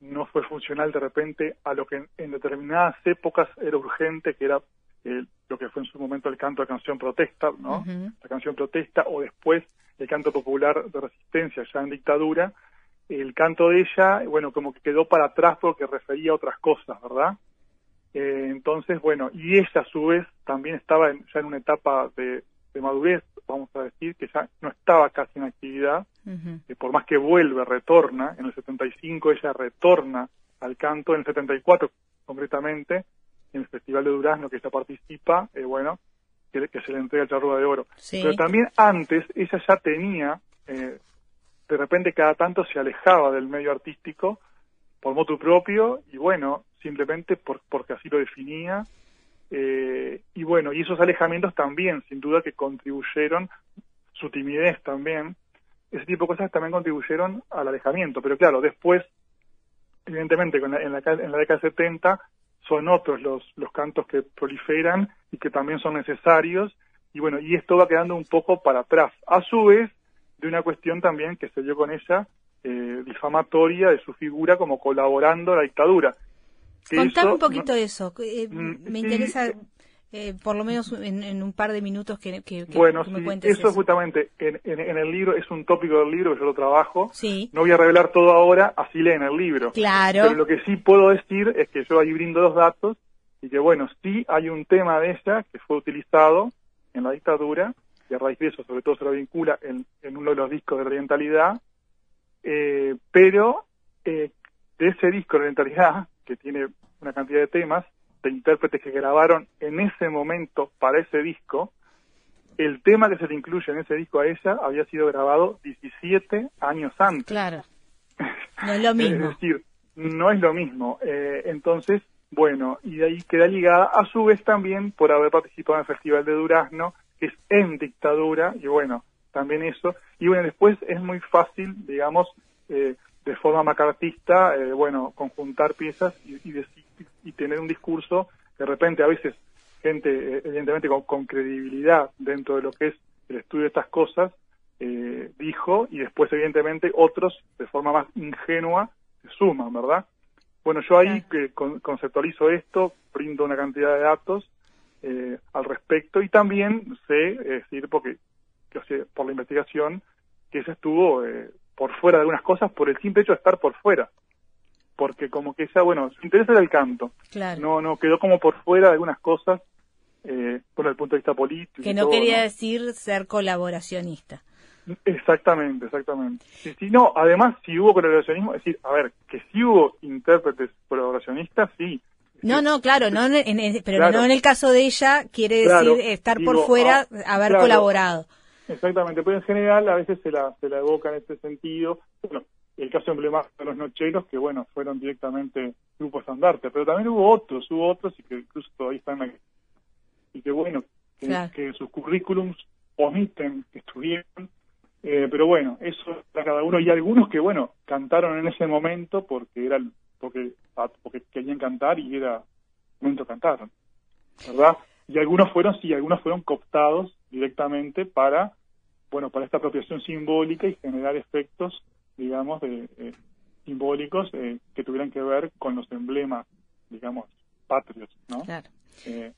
no fue funcional de repente a lo que en, determinadas épocas era urgente, que era eh, lo que fue en su momento el canto de canción protesta, ¿no? La canción protesta, o después el canto popular de resistencia, ya en dictadura, el canto de ella, bueno, como que quedó para atrás porque refería a otras cosas, ¿verdad? Eh, entonces, bueno, y ella a su vez también estaba ya en una etapa de, madurez, vamos a decir, que ya no estaba casi en actividad, uh por más que vuelve, retorna, en el 75 ella retorna al canto, en el 74 concretamente, en el Festival de Durazno que ella participa, eh, bueno, que, se le entrega el charrúa de oro. Pero también antes ella ya tenía eh, de repente cada tanto se alejaba del medio artístico por motu propio y bueno, simplemente por, porque así lo definía. Eh, y bueno, y esos alejamientos también, sin duda que contribuyeron, su timidez también, ese tipo de cosas también contribuyeron al alejamiento. Pero claro, después, evidentemente, en la, en la, en la década de 70 son otros los, los cantos que proliferan y que también son necesarios. Y bueno, y esto va quedando un poco para atrás. A su vez, de una cuestión también que se dio con ella, eh, difamatoria de su figura como colaborando a la dictadura. Contame un poquito eso, eh, mm, me interesa eh, por lo menos en, un par de minutos que, que, bueno, me cuentes eso. justamente en, en, el libro, es un tópico del libro que yo lo trabajo. Sí. No voy a revelar todo ahora, así leen el libro. Claro. Pero lo que sí puedo decir es que yo ahí brindo los datos y que bueno, sí hay un tema de ella que fue utilizado en la dictadura y a raíz de eso sobre todo se lo vincula en, uno de los discos de Orientalidad, eh, pero eh, de ese disco de Orientalidad, que tiene una cantidad de temas, de intérpretes que grabaron en ese momento para ese disco, el tema que se le incluye en ese disco a ella había sido grabado 17 años antes. Claro. No es lo mismo. es decir, no es lo mismo. Eh, entonces, bueno, y de ahí queda ligada a su vez también por haber participado en el Festival de Durazno es en dictadura, y bueno, también eso. Y bueno, después es muy fácil, digamos, eh, de forma macartista, eh, bueno, conjuntar piezas y, y, tener un discurso de repente a veces gente, eh, evidentemente con, credibilidad dentro de lo que es el estudio de estas cosas, dijo, y después evidentemente otros de forma más ingenua se suman, ¿verdad? Bueno, yo ahí que conceptualizo esto, brindo una cantidad de datos eh, al respecto y también sé, es decir, porque sé por la investigación, que se estuvo eh, por fuera de algunas cosas por el simple hecho de estar por fuera. Porque como que esa, bueno, su interés era el canto. No, no, quedó como por fuera de algunas cosas eh, por el punto de vista político. Que no quería decir ser colaboracionista. Exactamente, exactamente. Si, no, además, si hubo colaboracionismo, es decir, a ver, que si hubo intérpretes colaboracionistas, sí, no, no, claro, no en, pero no en el caso de ella, quiere decir estar por fuera, ah, haber colaborado. Exactamente, pero en general a veces se la, se la evoca en este sentido. Bueno, el caso emblemático de los nocheros, que bueno, fueron directamente grupos andarte, pero también hubo otros, hubo otros y que incluso todavía están aquí. Y que bueno, que, sus currículums omiten que estuvieron, eh, pero bueno, eso para cada uno. Y algunos que bueno, cantaron en ese momento porque era porque, porque querían cantar y era momento cantar, ¿verdad? Y algunos fueron, sí, algunos fueron cooptados directamente para, bueno, para esta apropiación simbólica y generar efectos, digamos, de, eh, simbólicos eh, que tuvieran que ver con los emblemas, digamos, patrios, ¿no? Claro. Eh,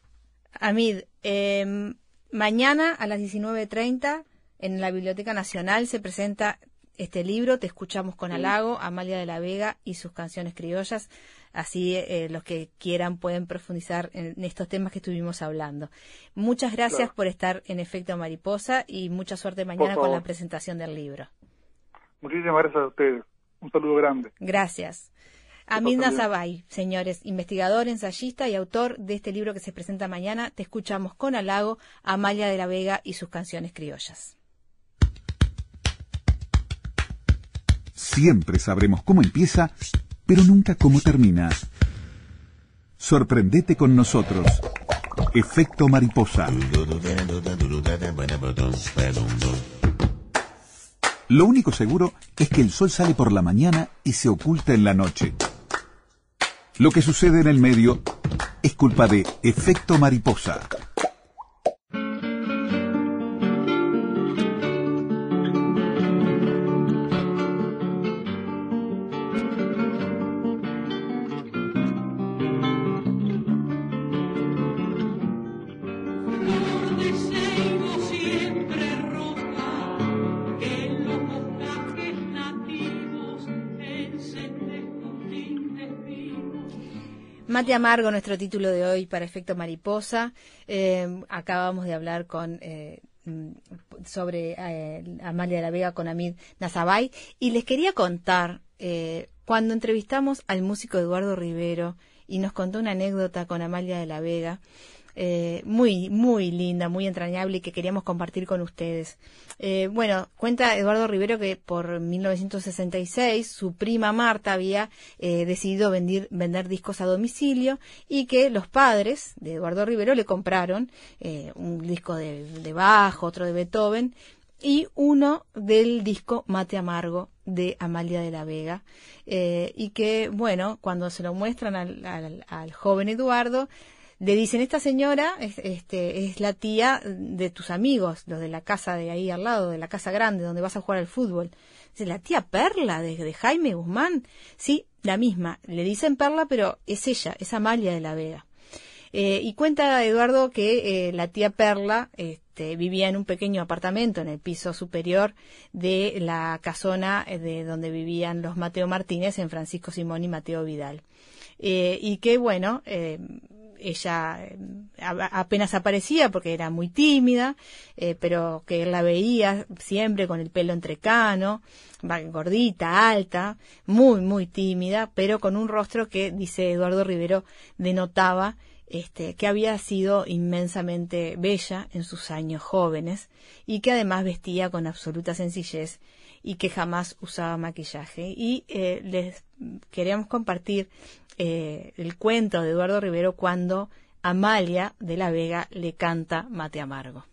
Amid, eh, mañana a las 19.30 en la Biblioteca Nacional se presenta este libro, Te escuchamos con halago, Amalia de la Vega y sus canciones criollas. Así eh, los que quieran pueden profundizar en estos temas que estuvimos hablando. Muchas gracias Claro. por estar en Efecto Mariposa y mucha suerte mañana con la presentación del libro. muchísimas gracias a ustedes. Un saludo grande. Gracias. Amid también. Nazabay, señores, investigador, ensayista y autor de este libro que se presenta mañana, te escuchamos con halago, Amalia de la Vega y sus canciones criollas. Siempre sabremos cómo empieza, pero nunca cómo termina. Sorprendete con nosotros. Efecto mariposa. Lo único seguro es que el sol sale por la mañana y se oculta en la noche. Lo que sucede en el medio es culpa de efecto mariposa. Mate Amargo, nuestro título de hoy para Efecto Mariposa. Eh, acabamos de hablar con eh, sobre eh, Amalia de la Vega con Amid Nazabay y les quería contar eh, cuando entrevistamos al músico Eduardo Rivero y nos contó una anécdota con Amalia de la Vega. Eh, muy, muy linda, muy entrañable y que queríamos compartir con ustedes. Eh, bueno, cuenta Eduardo Rivero que por 1966 su prima Marta había eh, decidido vender, vender discos a domicilio y que los padres de Eduardo Rivero le compraron eh, un disco de, de Bach, otro de Beethoven y uno del disco Mate Amargo de Amalia de la Vega eh, y que bueno cuando se lo muestran al, al- al joven Eduardo le dicen esta señora es, este, es la tía de tus amigos los de la casa de ahí al lado de la casa grande donde vas a jugar al fútbol Dice, la tía Perla de, Jaime Guzmán sí la misma le dicen Perla pero es ella es Amalia de la Vega. Eh, y cuenta Eduardo que eh, la tía Perla este, vivía en un pequeño apartamento en el piso superior de la casona eh, de donde vivían los Mateo Martínez en Francisco Simón y Mateo Vidal. Y que bueno, ella eh, apenas aparecía porque era muy tímida, eh, pero que la veía siempre con el pelo entrecano, gordita, alta, muy, muy tímida, pero con un rostro que, dice Eduardo Rivero, denotaba este, que había sido inmensamente bella en sus años jóvenes y que además vestía con absoluta sencillez y que jamás usaba maquillaje. Y eh, les queríamos compartir eh, el cuento de Eduardo Rivero cuando Amalia de la Vega le canta Mate Amargo.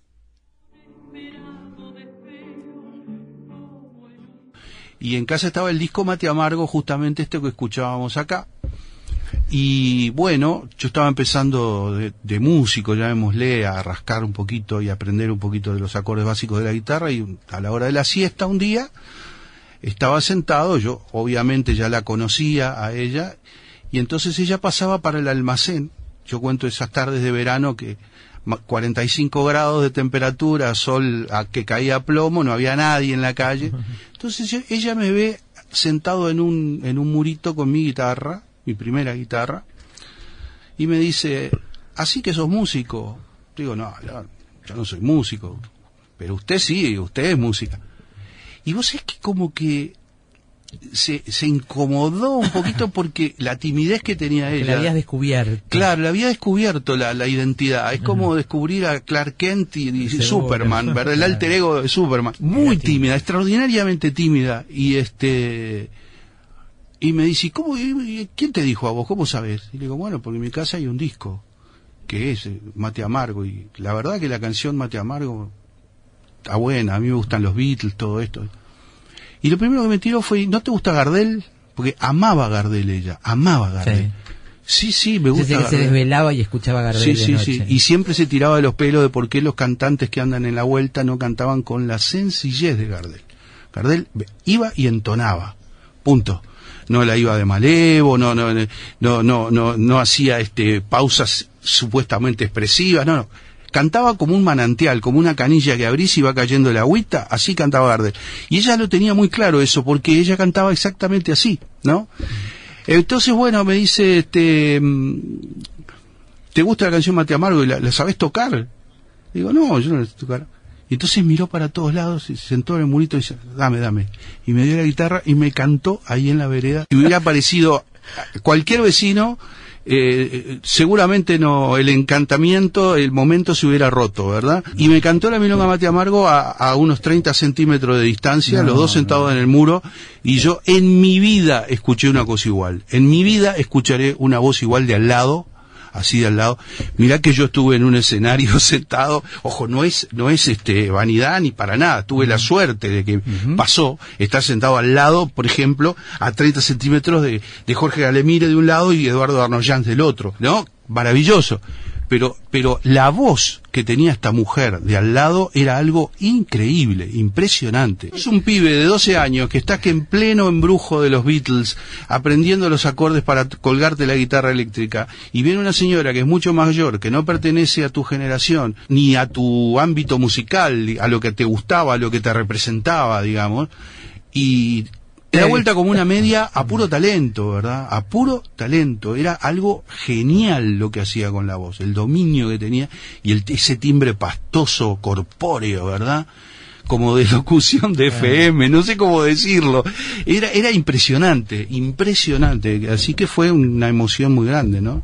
Y en casa estaba el disco Mate Amargo, justamente este que escuchábamos acá. Y bueno, yo estaba empezando de, de músico, llamémosle, a rascar un poquito y aprender un poquito de los acordes básicos de la guitarra. Y a la hora de la siesta un día estaba sentado, yo obviamente ya la conocía a ella, y entonces ella pasaba para el almacén. Yo cuento esas tardes de verano que ma- 45 grados de temperatura, sol a que caía plomo, no había nadie en la calle. Entonces ella me ve sentado en un, en un murito con mi guitarra, mi primera guitarra, y me dice, así que sos músico. Digo, no, no, yo no soy músico, pero usted sí, usted es música. Y vos es que como que se, se incomodó un poquito porque la timidez que tenía ella. la habías descubierto. Claro, le había descubierto la, la identidad. Es como descubrir a Clark Kent y. Superman, ¿verdad? El alter ego de Superman. Muy Era tímida, extraordinariamente tímida. Y este. Y me dice, ¿y ¿cómo, ¿quién te dijo a vos? ¿Cómo sabes? Y le digo, bueno, porque en mi casa hay un disco que es eh, Mate Amargo. Y la verdad que la canción Mate Amargo está buena. A mí me gustan los Beatles, todo esto. Y lo primero que me tiró fue, ¿no te gusta Gardel? Porque amaba Gardel ella, amaba Gardel. Sí, sí, me gusta que se desvelaba y escuchaba Gardel Sí, de sí, noche. sí. Y siempre se tiraba de los pelos de por qué los cantantes que andan en la vuelta no cantaban con la sencillez de Gardel. Gardel iba y entonaba. Punto. no la iba de malevo, no, no, no, no, no, no hacía este pausas supuestamente expresivas, no, no. Cantaba como un manantial, como una canilla que abrís y va cayendo la agüita, así cantaba Gardel. Y ella lo tenía muy claro eso, porque ella cantaba exactamente así, ¿no? Entonces, bueno, me dice, este, mm, ¿te gusta la canción Mate Amargo y la, sabes tocar? Digo, no, yo no la sé tocar. Y entonces miró para todos lados y se sentó en el murito y dice, dame, dame. Y me dio la guitarra y me cantó ahí en la vereda. Y hubiera parecido cualquier vecino, eh, seguramente no, el encantamiento, el momento se hubiera roto, ¿verdad? Y me cantó la milonga Mate Amargo a, a unos 30 centímetros de distancia, los dos sentados en el muro, y yo en mi vida escuché una cosa igual. En mi vida escucharé una voz igual de al lado, así de al lado. Mirá que yo estuve en un escenario sentado, ojo, no es, no es este vanidad ni para nada, tuve la suerte de que pasó estar sentado al lado, por ejemplo, a 30 centímetros de, de Jorge Galemire de un lado y Eduardo Arnoyans del otro, ¿no? Maravilloso. Pero, pero la voz que tenía esta mujer de al lado era algo increíble, impresionante. Es un pibe de 12 años que está que en pleno embrujo de los Beatles, aprendiendo los acordes para colgarte la guitarra eléctrica, y viene una señora que es mucho mayor, que no pertenece a tu generación, ni a tu ámbito musical, a lo que te gustaba, a lo que te representaba, digamos, y te da vuelta como una media a puro talento, ¿verdad? A puro talento. Era algo genial lo que hacía con la voz, el dominio que tenía y el, ese timbre pastoso, corpóreo, ¿verdad? Como de locución de FM, no sé cómo decirlo. Era, era impresionante, impresionante. Así que fue una emoción muy grande, ¿no?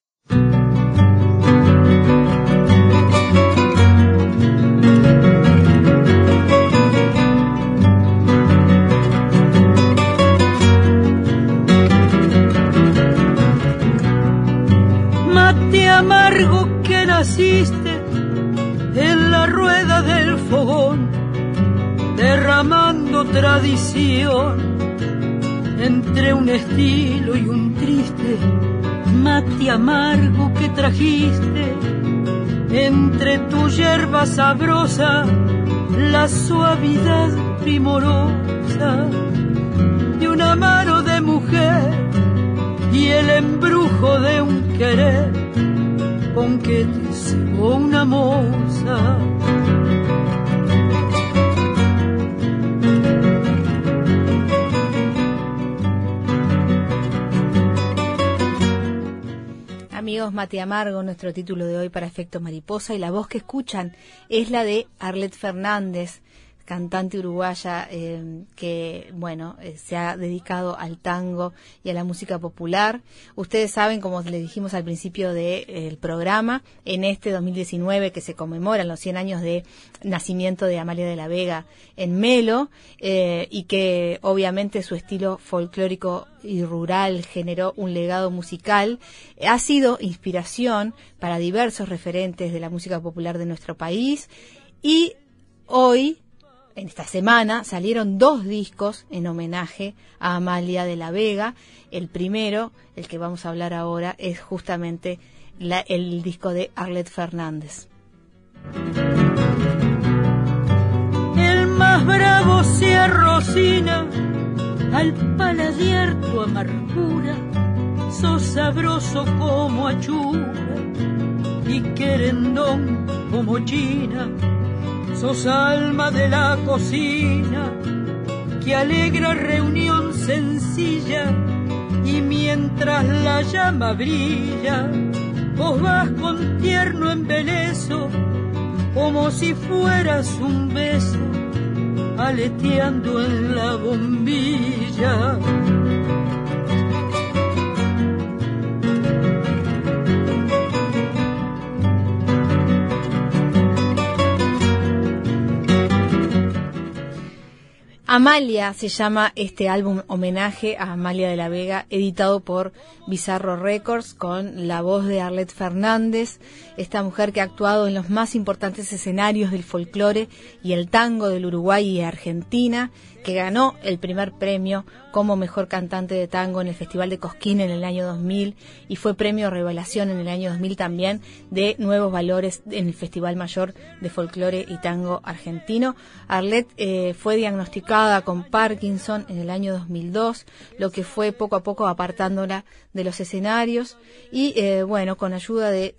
Entre un estilo y un triste. Mate amargo que trajiste entre tu hierba sabrosa, la suavidad primorosa de una mano de mujer y el embrujo de un querer con que te cegó una moza. Amigos, Mate Amargo, nuestro título de hoy para Efecto Mariposa, y la voz que escuchan es la de Arlet Fernández, cantante uruguaya eh, que, bueno, eh, se ha dedicado al tango y a la música popular. Ustedes saben, como le dijimos al principio del programa, en este 2019 que se conmemoran los 100 años de nacimiento de Amalia de la Vega en Melo eh, y que obviamente su estilo folclórico y rural generó un legado musical, ha sido inspiración para diversos referentes de la música popular de nuestro país y hoy, en esta semana, salieron dos discos en homenaje a Amalia de la Vega. El primero, el que vamos a hablar ahora, es justamente el disco de Arlette Fernández. El más bravo se arrocina al paladar tu amargura, sos sabroso como achura y querendón como china, sos alma de la cocina que alegra reunión sencilla y mientras la llama brilla, vos vas con tierno embeleso como si fueras un beso aleteando en la bombilla. Amalia se llama este álbum homenaje a Amalia de la Vega, editado por Bizarro Records con la voz de Arlette Fernández, esta mujer que ha actuado en los más importantes escenarios del folclore y el tango del Uruguay y Argentina, que ganó el primer premio como mejor cantante de tango en el Festival de Cosquín en el año 2000 y fue premio Revelación en el año 2000 también de Nuevos Valores en el Festival Mayor de Folclore y Tango Argentino. Arlette eh, fue diagnosticada con Parkinson en el año 2002, lo que fue poco a poco apartándola de los escenarios y eh, bueno, con ayuda de,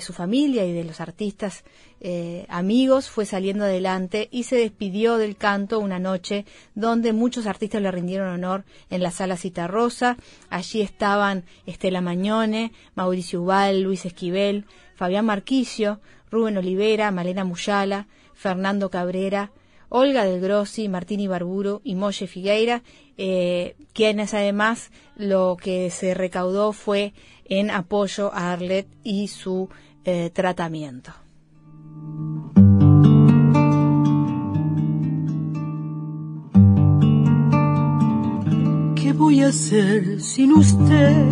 su familia y de los artistas eh, amigos fue saliendo adelante y se despidió del canto una noche donde muchos artistas le rindieron honor en la sala Citarrosa. Allí estaban Estela Mañone, Mauricio Ubal, Luis Esquivel, Fabián Marquicio, Rubén Olivera, Malena Muyala, Fernando Cabrera, Olga del Grossi, Martín Ibarburu y Molle Figueira, eh, quienes además lo que se recaudó fue en apoyo a Arlet y su eh, tratamiento. ¿Qué voy a hacer sin usted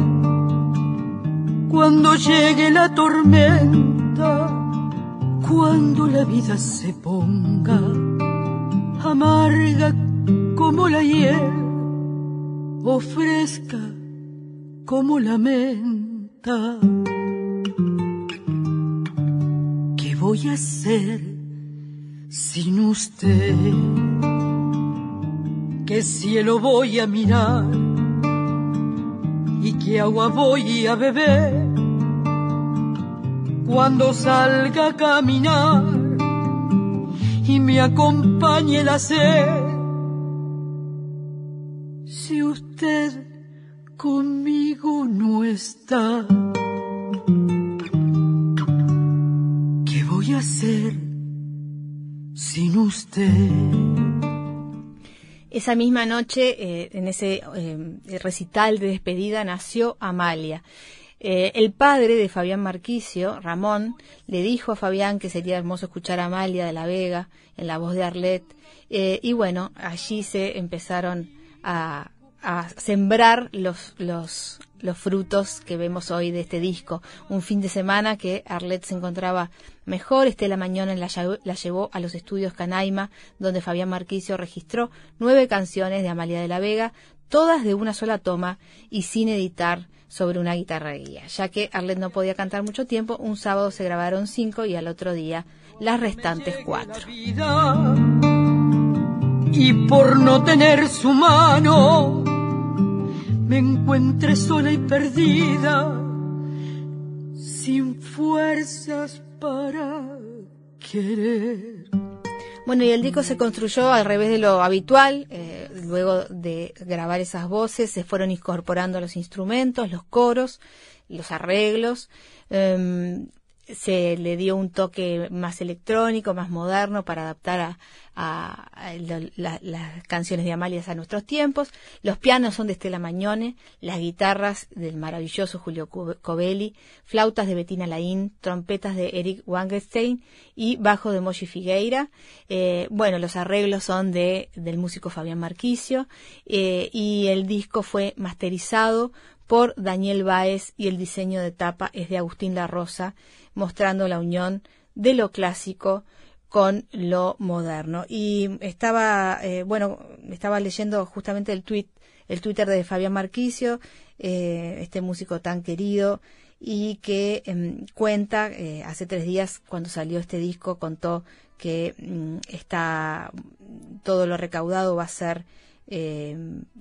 cuando llegue la tormenta? Cuando la vida se ponga amarga como la hiel o fresca como la menta. Voy a hacer sin usted? ¿Qué cielo voy a mirar? ¿Y qué agua voy a beber? Cuando salga a caminar y me acompañe la sed. Si usted conmigo no está, voy a hacer sin usted? Esa misma noche, eh, en ese eh, recital de despedida, nació Amalia. Eh, el padre de Fabián Marquicio, Ramón, le dijo a Fabián que sería hermoso escuchar a Amalia de la Vega en la voz de Arlet. y bueno, allí se empezaron a, a sembrar los, los frutos que vemos hoy de este disco. Un fin de semana que Arlet se encontraba mejor. Estela Mañón la, la llevó a los estudios Canaima, donde Fabián Marquicio registró nueve canciones de Amalia de la Vega, todas de una sola toma y sin editar sobre una guitarra guía. Ya que Arlet no podía cantar mucho tiempo, un sábado se grabaron cinco y al otro día las restantes cuatro. y por no tener su mano me encuentre sola y perdida sin fuerzas para querer. Bueno, y el disco se construyó al revés de lo habitual. eh, luego de grabar esas voces, se fueron incorporando los instrumentos, los coros, los arreglos. em, se le dio un toque más electrónico, más moderno para adaptar a, las canciones de Amalia a nuestros tiempos. Los pianos son de Estela Mañone, las guitarras del maravilloso Julio Covelli, flautas de Bettina Laín, trompetas de Eric Wangerstein y bajo de Moshi Figueira. Eh, bueno, los arreglos son de del músico Fabián Marquicio eh, y el disco fue masterizado por Daniel Baez y el diseño de tapa es de Agustín La Rosa, mostrando la unión de lo clásico con lo moderno. Y estaba, eh, bueno, estaba leyendo justamente el tweet, el Twitter de Fabián Marquicio, eh, este músico tan querido, y que em, cuenta, eh, hace tres días cuando salió este disco, contó que mm, está, todo lo recaudado va a ser eh,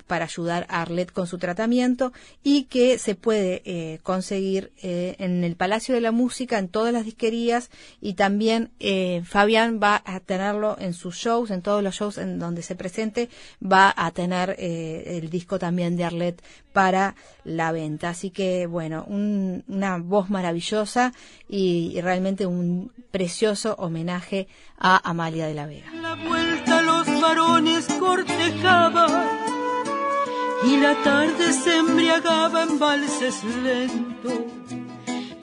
para ayudar a Arlet con su tratamiento y que se puede eh, conseguir eh, en el Palacio de la Música, en todas las disquerías y también eh, Fabián va a tenerlo en sus shows, en todos los shows en donde se presente, va a tener eh, el disco también de Arlet para la venta. Así que bueno, un- una voz maravillosa y, realmente un precioso homenaje a Amalia de la Vega. Varones cortejaban y la tarde se embriagaba en valses lentos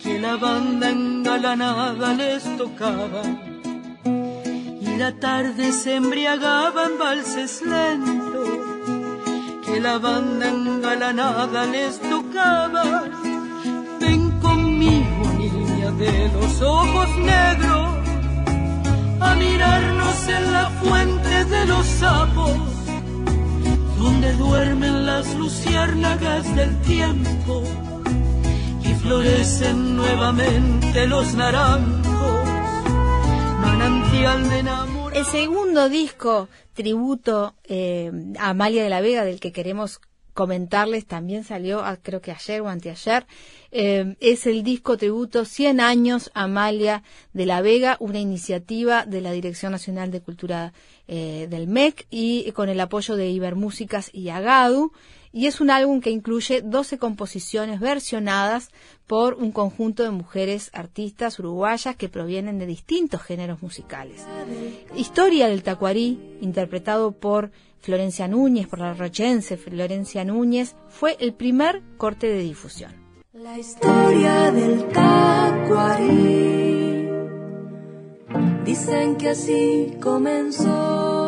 que la banda engalanada les tocaba. Y la tarde se embriagaba en valses lentos que la banda engalanada les tocaba. Ven conmigo, niña de los ojos negros a mirarnos en la fuente de los sapos, donde duermen las luciérnagas del tiempo y florecen nuevamente los naranjos, manantial de enamor. El segundo disco tributo eh, a Amalia de la Vega, del que queremos comentarles, también salió ah, creo que ayer o anteayer, eh, es el disco tributo 100 años Amalia de la Vega, una iniciativa de la Dirección Nacional de Cultura eh, del MEC y con el apoyo de Ibermúsicas y Agadu. Y es un álbum que incluye 12 composiciones versionadas por un conjunto de mujeres artistas uruguayas que provienen de distintos géneros musicales. Historia del Tacuarí, interpretado por Florencia Núñez, por la rochense Florencia Núñez, fue el primer corte de difusión. La historia del tacuarí. Dicen que así comenzó.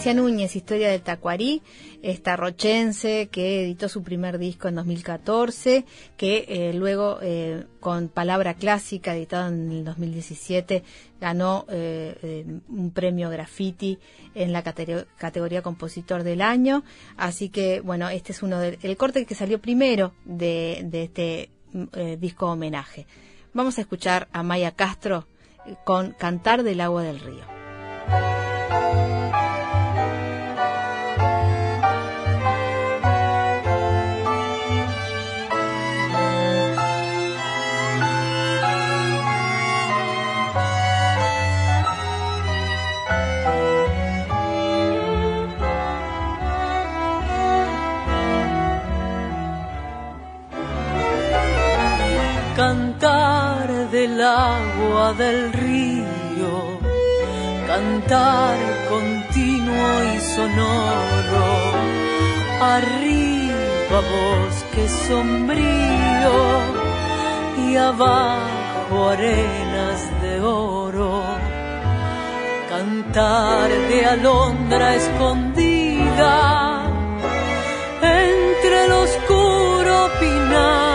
Florencia Núñez, Historia del Tacuarí, esta rochense que editó su primer disco en 2014, que eh, luego eh, con Palabra Clásica, editado en el 2017, ganó eh, un premio graffiti en la catego- categoría Compositor del Año. Así que, bueno, este es uno del el corte que salió primero de, de este mm, disco homenaje. Vamos a escuchar a Maya Castro con Cantar del Agua del Río. Agua del río, cantar continuo y sonoro, arriba bosque sombrío y abajo arenas de oro. Cantar de alondra escondida entre el oscuro pinar.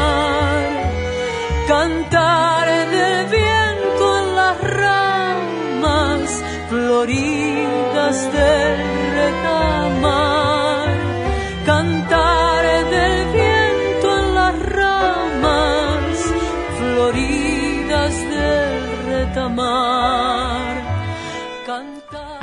Floridas del retamar.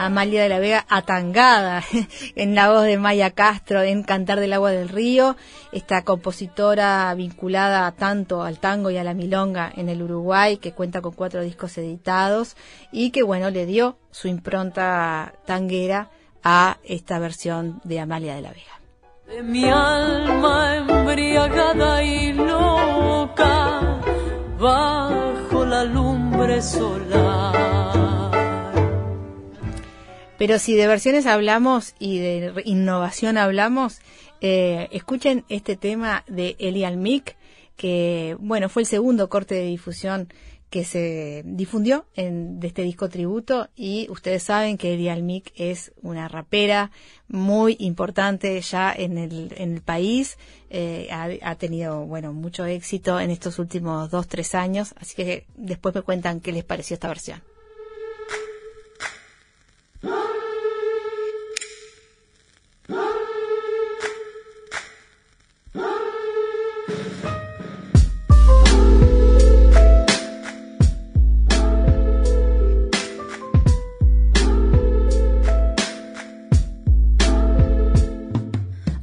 Amalia de la Vega atangada en la voz de Maya Castro en Cantar del Agua del Río, esta compositora vinculada tanto al tango y a la milonga en el Uruguay, que cuenta con cuatro discos editados y que bueno, le dio su impronta tanguera a esta versión de Amalia de la Vega. de mi alma embriagada y loca bajo la lumbre. Pero si de versiones hablamos y de innovación hablamos, eh, escuchen este tema de Eli Almic, que bueno, fue el segundo corte de difusión que se difundió en, de este disco tributo. Y ustedes saben que Eli Almic es una rapera muy importante ya en el, en el país, eh, ha, ha tenido bueno mucho éxito en estos últimos dos, tres años, así que después me cuentan qué les pareció esta versión. Mama!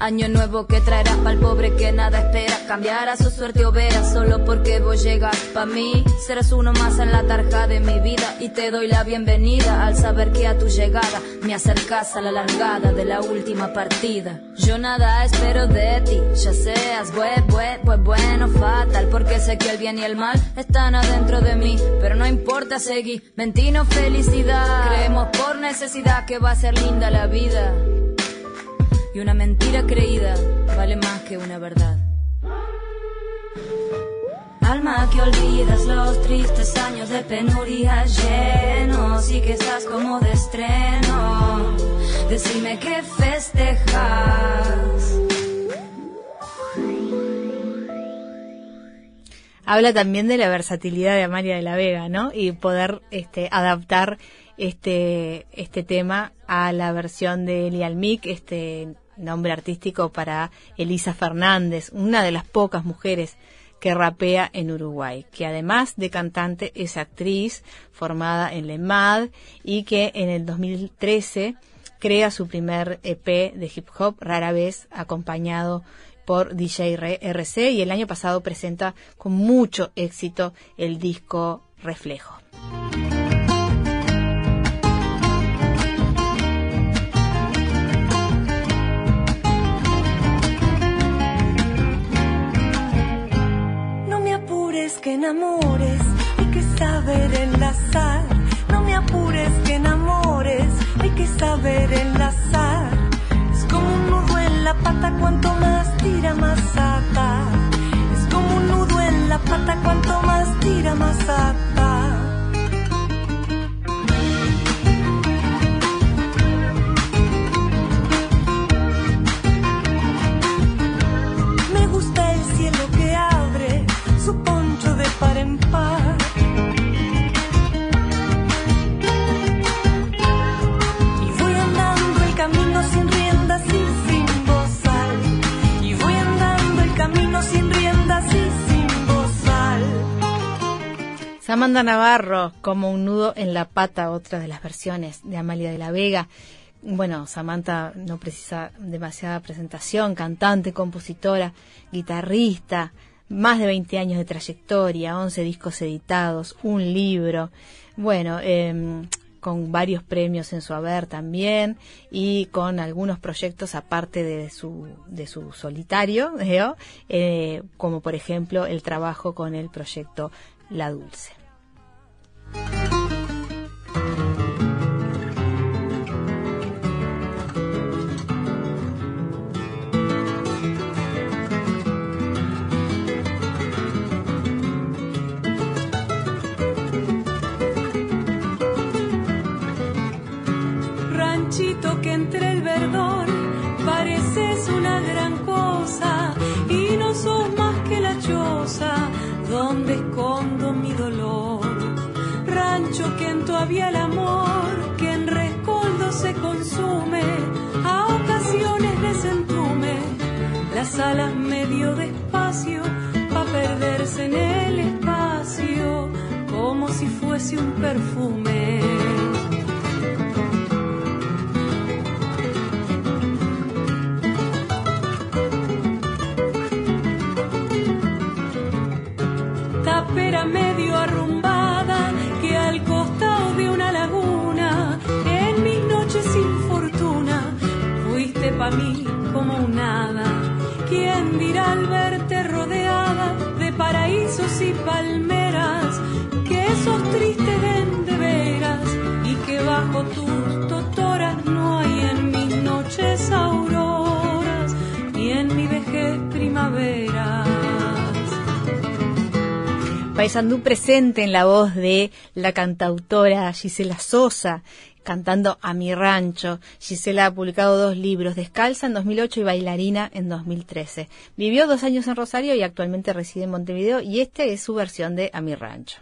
Año nuevo que traerás pa'l pobre que nada espera. Cambiará su suerte o verás solo porque vos llegas. Pa' mí serás uno más en la tarja de mi vida. Y te doy la bienvenida al saber que a tu llegada me acercas a la largada de la última partida. Yo nada espero de ti, ya seas buen, buen, pues bueno, fatal. Porque sé que el bien y el mal están adentro de mí. Pero no importa seguir, mentino felicidad. Creemos por necesidad que va a ser linda la vida. Y una mentira creída vale más que una verdad. Alma que olvidas los tristes años de penuria llenos y que estás como de estreno. Decime que festejas. habla también de la versatilidad de Amalia de la Vega, ¿no? Y poder este, adaptar este, este tema a la versión de Eli Almic, este nombre artístico para Elisa Fernández, una de las pocas mujeres que rapea en Uruguay, que además de cantante es actriz formada en LEMAD y que en el 2013 crea su primer EP de hip hop, rara vez acompañado por DJ RC y el año pasado presenta con mucho éxito el disco Reflejo. Apures que enamores, hay que saber enlazar. No me apures que enamores, hay que saber enlazar. Es como un nudo en la pata, cuanto más tira más ata. Es como un nudo en la pata, cuanto más tira más ata. En par. Y andando el camino sin riendas y sin. Y andando el camino sin riendas y sin. Samantha Navarro, como un nudo en la pata, otra de las versiones de Amalia de la Vega. Bueno, Samantha no precisa demasiada presentación, cantante, compositora, guitarrista, más de 20 años de trayectoria, 11 discos editados, un libro, bueno, em, con varios premios en su haber también y con algunos proyectos aparte de su, de su solitario, ¿no? Eh, como por ejemplo el trabajo con el proyecto La Dulce. Que entre el verdor pareces una gran cosa y no sos más que la choza donde escondo mi dolor. Rancho que en tu había el amor que en rescoldo se consume, a ocasiones desentume, las alas medio despacio pa' perderse en el espacio como si fuese un perfume. Mí como un hada. ¿Quién dirá al verte rodeada de paraísos y palmeras, que sos triste de veras y que bajo tus totoras no hay en mis noches auroras ni en mi vejez primaveras? Paisandú presente en la voz de la cantautora Gisela Sosa, cantando A mi rancho. Gisela ha publicado dos libros, Descalza en 2008 y Bailarina en 2013. Vivió dos años en Rosario y actualmente reside en Montevideo y esta es su versión de A mi rancho.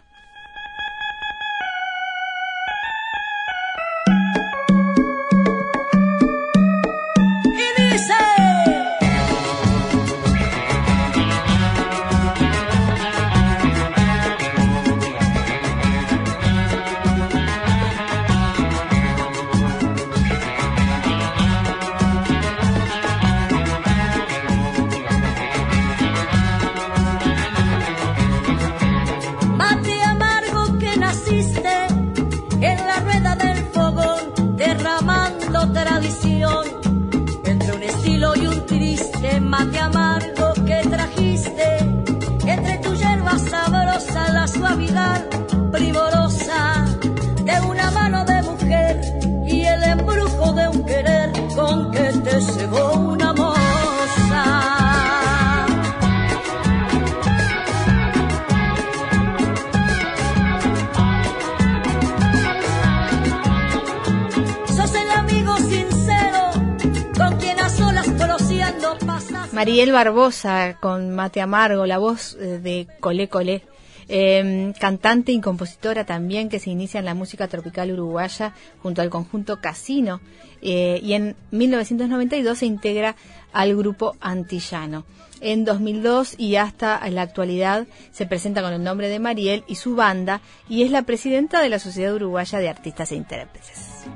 Mariel Barbosa con Mate Amargo, la voz eh, de Colé Colé. Eh, cantante y compositora también que se inicia en la música tropical uruguaya junto al conjunto Casino eh, y en 1992 se integra al grupo Antillano. En 2002 y hasta la actualidad se presenta con el nombre de Mariel y su banda y es la presidenta de la Sociedad Uruguaya de Artistas e Intérpretes.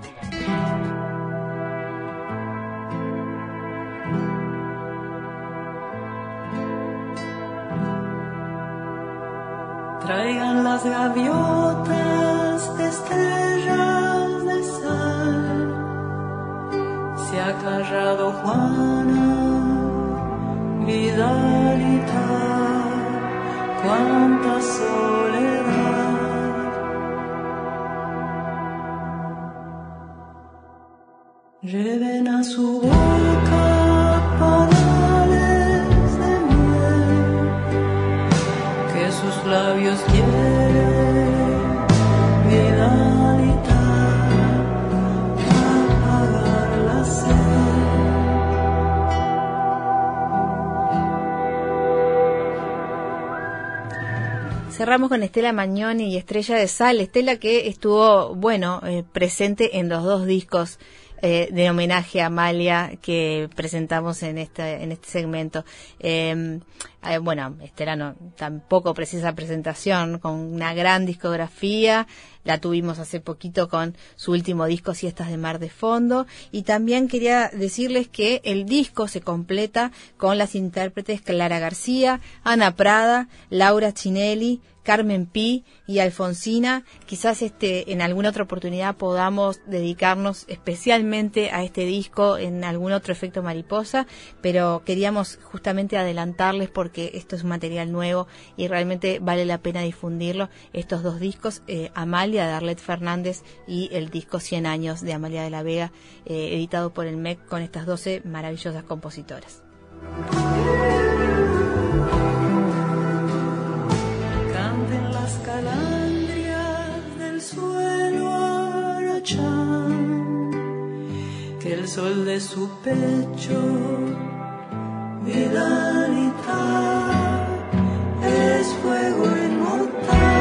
Traigan las gaviotas estrellas de sal. Se ha callado Juana, Vidalita, cuánta soledad. Lleven a su boca labios quieren Vidalita apagar la sed. Cerramos con Estela Mañoni y Estrella de Sal. Estela que estuvo, bueno, eh, presente en los dos discos eh, de homenaje a Amalia que presentamos en este, en este segmento. Eh, eh, bueno, Estela no, tampoco precisa presentación, con una gran discografía. La tuvimos hace poquito con su último disco, Siestas de Mar de Fondo. Y también quería decirles que el disco se completa con las intérpretes Clara García, Ana Prada, Laura Chinelli, Carmen Pi y Alfonsina. Quizás este, en alguna otra oportunidad podamos dedicarnos especialmente a este disco en algún otro efecto mariposa, pero queríamos justamente adelantarles porque esto es material nuevo y realmente vale la pena difundirlo. Estos dos discos, eh, Amalia de Arlet Fernández y el disco 100 años de Amalia de la Vega, eh, editado por el MEC con estas 12 maravillosas compositoras. Canten las calandrias del suelo arachán, que el sol de su pecho. Vidalita es fuego inmortal.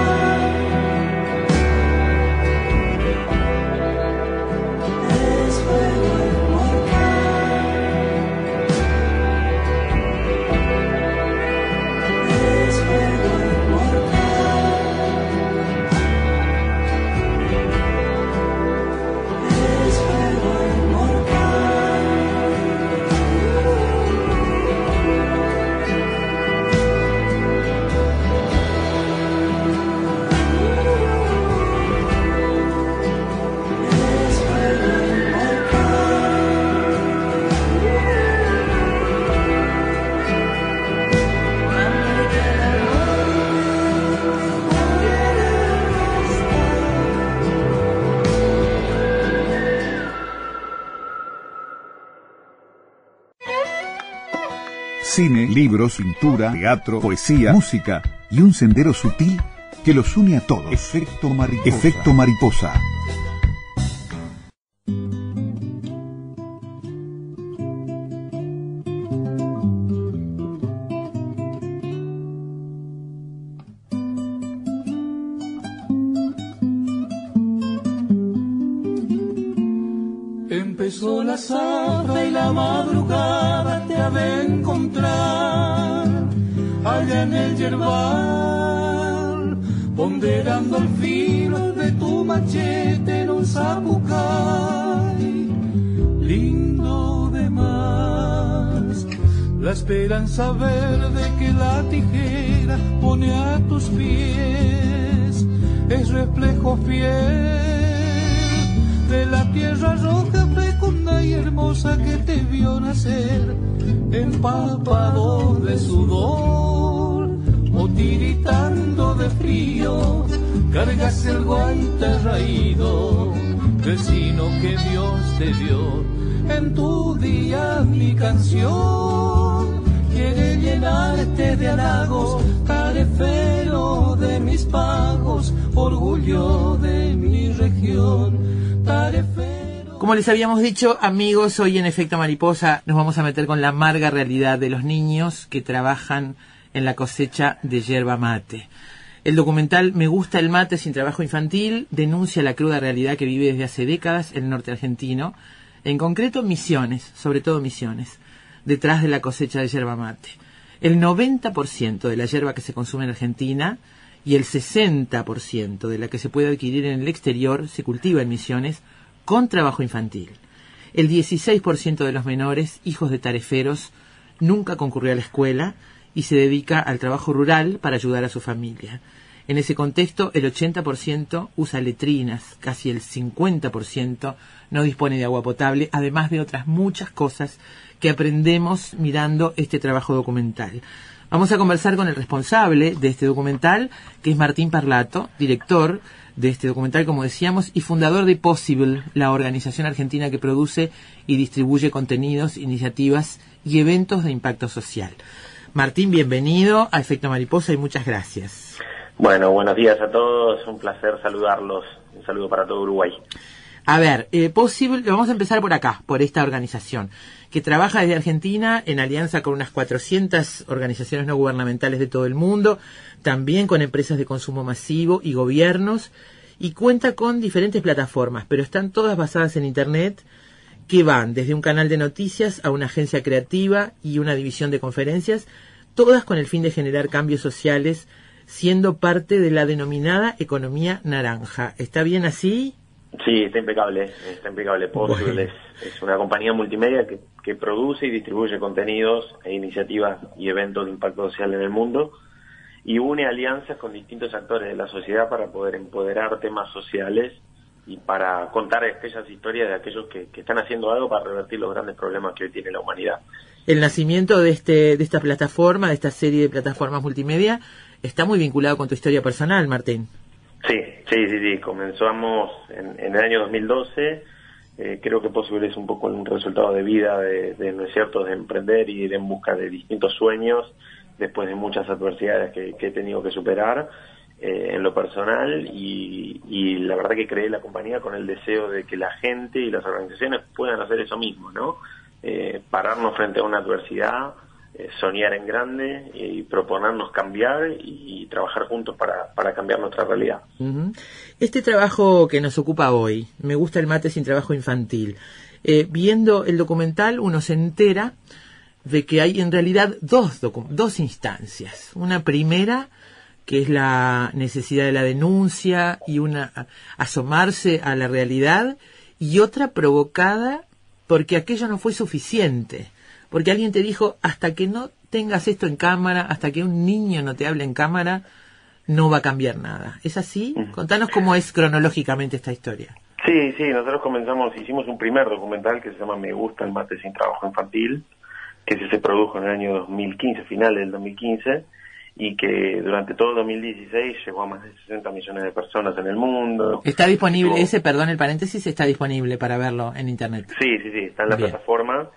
Libros, pintura, teatro, poesía, música y un sendero sutil que los une a todos. Efecto mariposa. Efecto mariposa. Esperanza Como les habíamos dicho, amigos, hoy en Efecto Mariposa nos vamos a meter con la amarga realidad de los niños que trabajan en la cosecha de yerba mate. El documental Me gusta el mate sin trabajo infantil denuncia la cruda realidad que vive desde hace décadas el norte argentino, en concreto Misiones, sobre todo Misiones, detrás de la cosecha de yerba mate. El 90% de la yerba que se consume en Argentina y el 60% de la que se puede adquirir en el exterior se cultiva en Misiones con trabajo infantil. El 16% de los menores, hijos de tareferos, nunca concurrió a la escuela y se dedica al trabajo rural para ayudar a su familia. En ese contexto, el 80% usa letrinas, casi el 50% no dispone de agua potable, además de otras muchas cosas que aprendemos mirando este trabajo documental. Vamos a conversar con el responsable de este documental, que es Martín Parlato, director de este documental, como decíamos, y fundador de Possible, la organización argentina que produce y distribuye contenidos, iniciativas y eventos de impacto social. Martín, bienvenido a Efecto Mariposa y muchas gracias. Bueno, buenos días a todos, un placer saludarlos. Un saludo para todo Uruguay. A ver, eh, Possible, vamos a empezar por acá, por esta organización, que trabaja desde Argentina en alianza con unas 400 organizaciones no gubernamentales de todo el mundo, también con empresas de consumo masivo y gobiernos, y cuenta con diferentes plataformas, pero están todas basadas en Internet, que van desde un canal de noticias a una agencia creativa y una división de conferencias, todas con el fin de generar cambios sociales, siendo parte de la denominada economía naranja. ¿Está bien así? Sí, está impecable, está impecable. Possible Bueno. es, es una compañía multimedia que, que produce y distribuye contenidos e iniciativas y eventos de impacto social en el mundo y une alianzas con distintos actores de la sociedad para poder empoderar temas sociales y para contar aquellas historias de aquellos que, que están haciendo algo para revertir los grandes problemas que hoy tiene la humanidad. El nacimiento de, este, de esta plataforma, de esta serie de plataformas multimedia, está muy vinculado con tu historia personal, Martín. Sí, sí, sí, sí. Comenzamos en, en el año 2012. Eh, creo que Possible es un poco un resultado de vida, de, no es cierto, de emprender y ir en busca de distintos sueños después de muchas adversidades que, que he tenido que superar. eh, en lo personal y, y la verdad que creé la compañía con el deseo de que la gente y las organizaciones puedan hacer eso mismo, ¿no? Eh, pararnos frente a una adversidad, eh, soñar en grande y proponernos cambiar y, trabajar juntos para, para, cambiar nuestra realidad. Este trabajo que nos ocupa hoy, me gusta el mate sin trabajo infantil. Eh, viendo el documental uno se entera de que hay en realidad dos, dos instancias. Una primera que es la necesidad de la denuncia y una asomarse a la realidad y otra provocada porque aquello no fue suficiente porque alguien te dijo, hasta que no tengas esto en cámara, hasta que un niño no te hable en cámara, no va a cambiar nada. ¿Es así? Contanos cómo es cronológicamente esta historia. Sí, sí, nosotros comenzamos, hicimos un primer documental que se llama Me gusta el mate sin trabajo infantil, que se produjo en el año 2015, final del 2015, y que durante todo el 2016 llegó a más de 60 millones de personas en el mundo. Está disponible, ese, perdón, el paréntesis, está disponible para verlo en Internet. Sí, sí, sí, está en la plataforma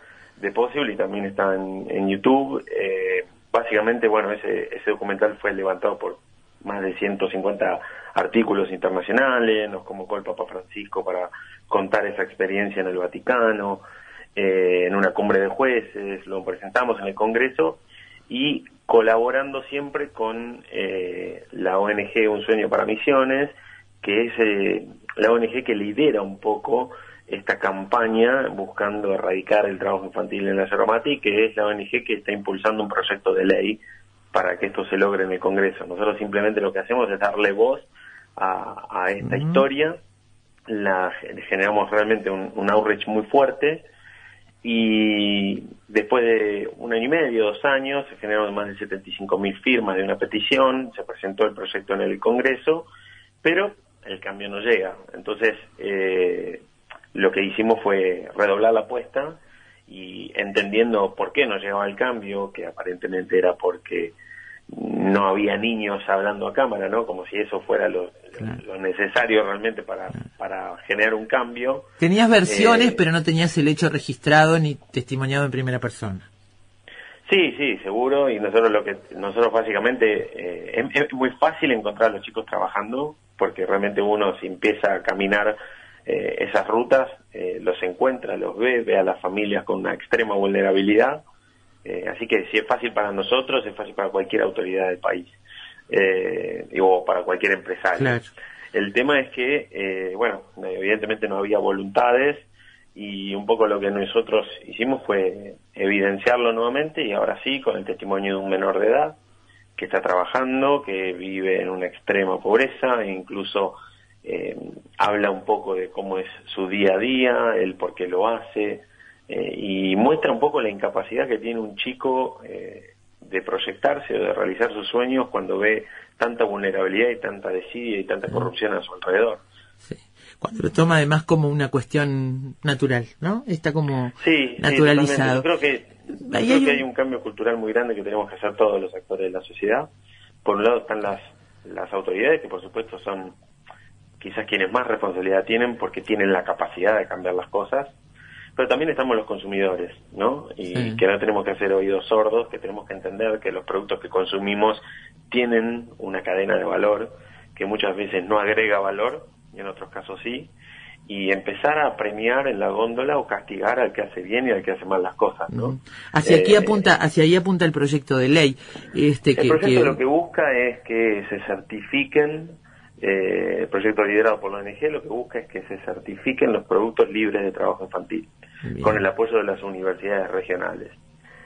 de Possible y también está en, YouTube. Eh, básicamente, bueno, ese, ese documental fue levantado por más de 150 artículos internacionales, nos convocó el Papa Francisco para contar esa experiencia en el Vaticano, eh, en una cumbre de jueces, lo presentamos en el Congreso y colaborando siempre con eh, la ONG Un Sueño para Misiones, que es la ONG que lidera un poco esta campaña buscando erradicar el trabajo infantil en la Cerromati, que es la ONG que está impulsando un proyecto de ley para que esto se logre en el Congreso. Nosotros simplemente lo que hacemos es darle voz a, esta historia, la generamos realmente un, un outreach muy fuerte y después de un año y medio, dos años, se generaron más de 75 mil firmas de una petición, se presentó el proyecto en el Congreso, pero el cambio no llega. Entonces, eh, lo que hicimos fue redoblar la apuesta y entendiendo por qué no llegaba el cambio, que aparentemente era porque no había niños hablando a cámara, ¿no? Como si eso fuera lo, necesario realmente para, para generar un cambio. Tenías versiones, eh, pero no tenías el hecho registrado ni testimoniado en primera persona. Sí, sí, seguro. Y nosotros lo que nosotros básicamente eh, es, es, muy fácil encontrar a los chicos trabajando porque realmente uno se empieza a caminar eh, esas rutas, eh, los encuentra, los ve, ve a las familias con una extrema vulnerabilidad. Eh, así que si es fácil para nosotros, es fácil para cualquier autoridad del país o para cualquier empresario. El tema es que, bueno, evidentemente no había voluntades y un poco lo que nosotros hicimos fue evidenciarlo nuevamente y ahora sí, con el testimonio de un menor de edad que está trabajando, que vive en una extrema pobreza e incluso eh, habla un poco de cómo es su día a día, el por qué lo hace, eh, y muestra un poco la incapacidad que tiene un chico eh, de proyectarse o de realizar sus sueños cuando ve tanta vulnerabilidad y tanta desidia y tanta corrupción a su alrededor. Sí. Cuando lo toma además como una cuestión natural, ¿no? Está como sí, naturalizado. creo que, creo que hay un cambio cultural muy grande que tenemos que hacer todos los actores de la sociedad. Por un lado están las, las autoridades, que por supuesto son quizás quienes más responsabilidad tienen porque tienen la capacidad de cambiar las cosas, pero también estamos los consumidores, ¿no? Y que no tenemos que hacer oídos sordos, que tenemos que entender que los productos que consumimos tienen una cadena de valor que muchas veces no agrega valor, y en otros casos sí, y empezar a premiar en la góndola o castigar al que hace bien y al que hace mal las cosas, ¿no? Hacia aquí eh, apunta, hacia ahí apunta el proyecto de ley. Este el proyecto lo que busca es que se certifiquen eh, el proyecto liderado por la ONG lo que busca es que se certifiquen los productos libres de trabajo infantil, con el apoyo de las universidades regionales.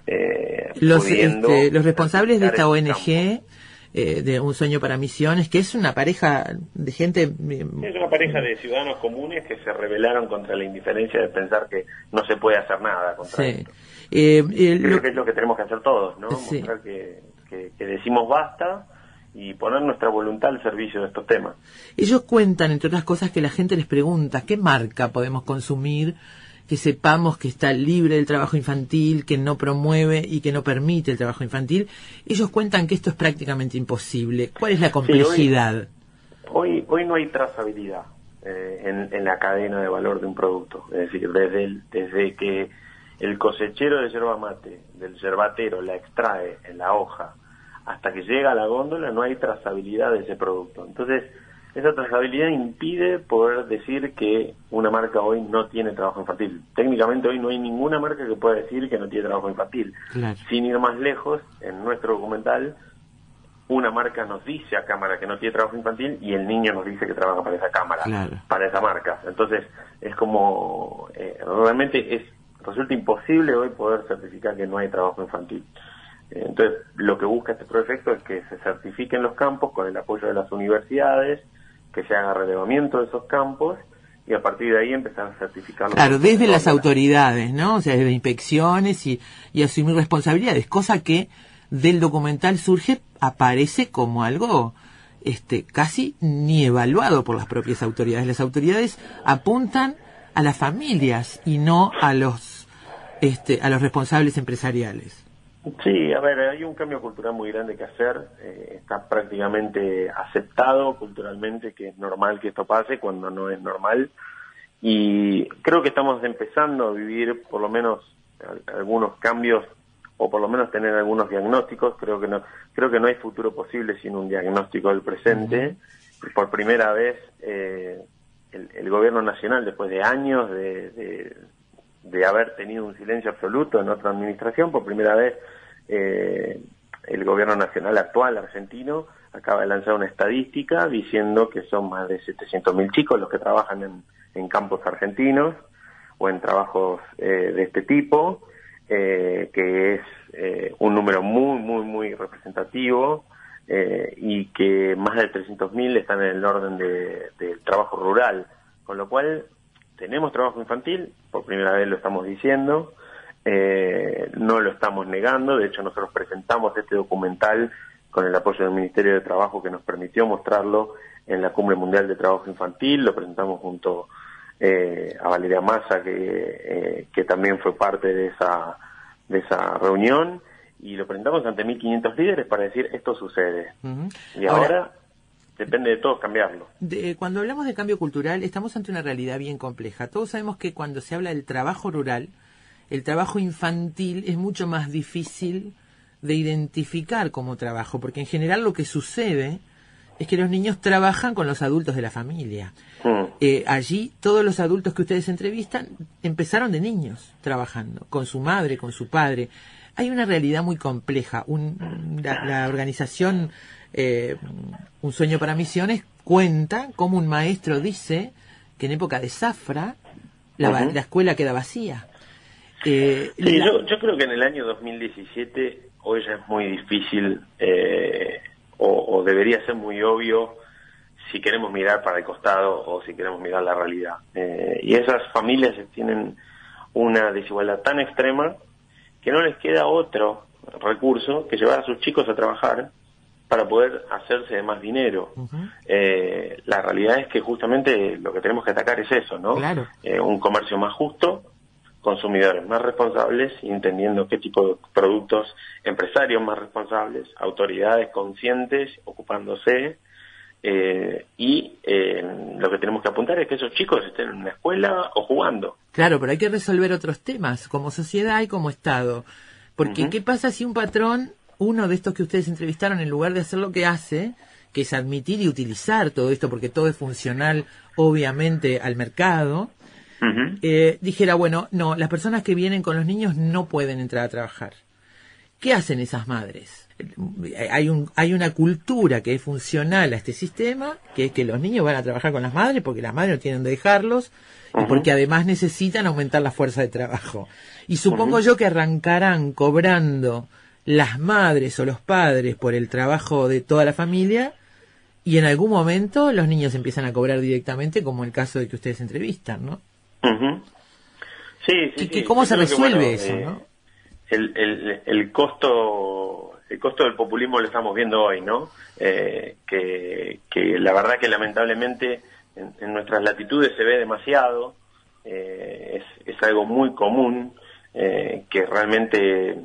Eh, los, este, los responsables de esta ONG, eh, de Un Sueño para Misiones, que es una pareja de gente... Es una pareja de ciudadanos comunes que se rebelaron contra la indiferencia de pensar que no se puede hacer nada contra esto. Creo que es lo que tenemos que hacer todos, ¿no? Mostrar que, que decimos basta y poner nuestra voluntad al servicio de estos temas. Ellos cuentan, entre otras cosas, que la gente les pregunta qué marca podemos consumir que sepamos que está libre del trabajo infantil, que no promueve y que no permite el trabajo infantil. Ellos cuentan que esto es prácticamente imposible. ¿Cuál es la complejidad? hoy, hoy, no hay trazabilidad eh, en, en, la cadena de valor de un producto. Es decir, desde, desde que el cosechero de yerba mate, del yerbatero, la extrae en la hoja, hasta que llega a la góndola no hay trazabilidad de ese producto. Entonces, esa trazabilidad impide poder decir que una marca hoy no tiene trabajo infantil. Técnicamente hoy no hay ninguna marca que pueda decir que no tiene trabajo infantil. Sin ir más lejos, en nuestro documental, una marca nos dice a cámara que no tiene trabajo infantil y el niño nos dice que trabaja para esa cámara, para esa marca. Entonces, es como, eh, realmente es resulta imposible hoy poder certificar que no hay trabajo infantil. Entonces, lo que busca este proyecto es que se certifiquen los campos con el apoyo de las universidades, que se haga relevamiento de esos campos y a partir de ahí empezar a certificarlos. Claro, desde las autoridades, ¿no? O sea, desde inspecciones y, y asumir responsabilidades, cosa que del documental surge, aparece como algo este, casi ni evaluado por las propias autoridades. Las autoridades apuntan a las familias y no a los, este, a los responsables empresariales. Sí, a ver, hay un cambio cultural muy grande que hacer. Eh, está prácticamente aceptado culturalmente que es normal que esto pase cuando no es normal. Y creo que estamos empezando a vivir por lo menos algunos cambios o por lo menos tener algunos diagnósticos. Creo que no, creo que no hay futuro posible sin un diagnóstico del presente. Por primera vez, eh, el, gobierno nacional, después de años de, de, haber tenido un silencio absoluto en otra administración, por primera vez eh, el gobierno nacional actual argentino acaba de lanzar una estadística diciendo que son más de 700.000 chicos los que trabajan en, campos argentinos o en trabajos eh, de este tipo, eh, que es eh, un número muy, muy, muy representativo eh, y que más de 300.000 están en el orden del de trabajo rural, con lo cual tenemos trabajo infantil, por primera vez lo estamos diciendo, eh, no lo estamos negando, de hecho nosotros presentamos este documental con el apoyo del Ministerio de Trabajo que nos permitió mostrarlo en la Cumbre Mundial de Trabajo Infantil, lo presentamos junto eh, a Valeria Massa que, eh, que también fue parte de esa, de esa reunión y lo presentamos ante 1.500 líderes para decir esto sucede. Y ahora, depende de todos cambiarlo. cuando hablamos de cambio cultural, estamos ante una realidad bien compleja. Todos sabemos que cuando se habla del trabajo rural, el trabajo infantil es mucho más difícil de identificar como trabajo, porque en general lo que sucede es que los niños trabajan con los adultos de la familia. Mm. Eh, allí todos los adultos que ustedes entrevistan empezaron de niños trabajando, con su madre, con su padre. Hay una realidad muy compleja. la, organización eh, Un Sueño para Misiones cuenta cómo un maestro dice que en época de Zafra la escuela queda vacía eh, sí, yo, yo creo que en el año 2017 hoy ya es muy difícil eh, o, debería ser muy obvio si queremos mirar para el costado o si queremos mirar la realidad. Eh, y esas familias tienen una desigualdad tan extrema que no les queda otro recurso que llevar a sus chicos a trabajar para poder hacerse de más dinero. la realidad es que justamente lo que tenemos que atacar es eso, ¿no? un comercio más justo, consumidores más responsables entendiendo qué tipo de productos, empresarios más responsables, autoridades conscientes ocupándose eh, y eh, lo que tenemos que apuntar es que esos chicos estén en una escuela o jugando. Claro, pero hay que resolver otros temas como sociedad y como Estado. Porque ¿qué pasa si un patrón, uno de estos que ustedes entrevistaron, en lugar de hacer lo que hace, que es admitir y utilizar todo esto, porque todo es funcional, obviamente, al mercado, eh, dijera, bueno, no, las personas que vienen con los niños no pueden entrar a trabajar. ¿Qué hacen esas madres? Hay, un, hay una cultura que es funcional a este sistema, que es que los niños van a trabajar con las madres porque las madres no tienen de dejarlos y porque además necesitan aumentar la fuerza de trabajo. Y supongo yo que arrancarán cobrando las madres o los padres por el trabajo de toda la familia y en algún momento los niños empiezan a cobrar directamente como el caso de que ustedes entrevistan, ¿no? Sí, sí, ¿Cómo se resuelve eso? Eh, el, el, el, costo el costo del populismo lo estamos viendo hoy, ¿no? Eh, que, que la verdad que lamentablemente en, nuestras latitudes se ve demasiado, eh, es, es, algo muy común que realmente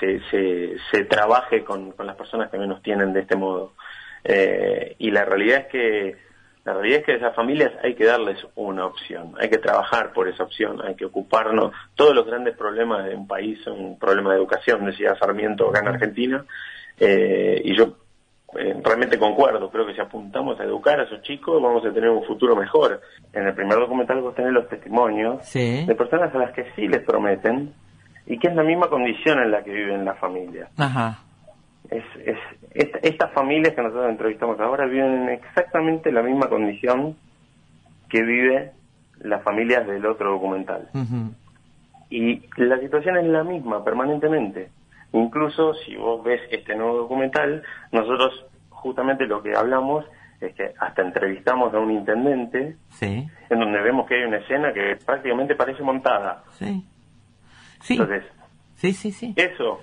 se, se, se trabaje con, con, las personas que menos tienen de este modo. y la realidad es que la realidad es que a esas familias hay que darles una opción, hay que trabajar por esa opción, hay que ocuparnos. Todos los grandes problemas de un país son un problema de educación, decía Sarmiento acá en Argentina, Eh, y yo eh, realmente concuerdo, creo que si apuntamos a educar a esos chicos vamos a tener un futuro mejor. En el primer documental vos tenés los testimonios Sí. de personas a las que sí les prometen y que es la misma condición en la que viven las familias. Ajá. Es, es, esta- estas familias que nosotros entrevistamos ahora viven en exactamente la misma condición que vive las familias del otro documental. Y la situación es la misma permanentemente. Incluso si vos ves este nuevo documental, nosotros justamente lo que hablamos es que hasta entrevistamos a un intendente Sí. en donde vemos que hay una escena que prácticamente parece montada. Sí. Sí. Entonces, Sí, sí, sí. eso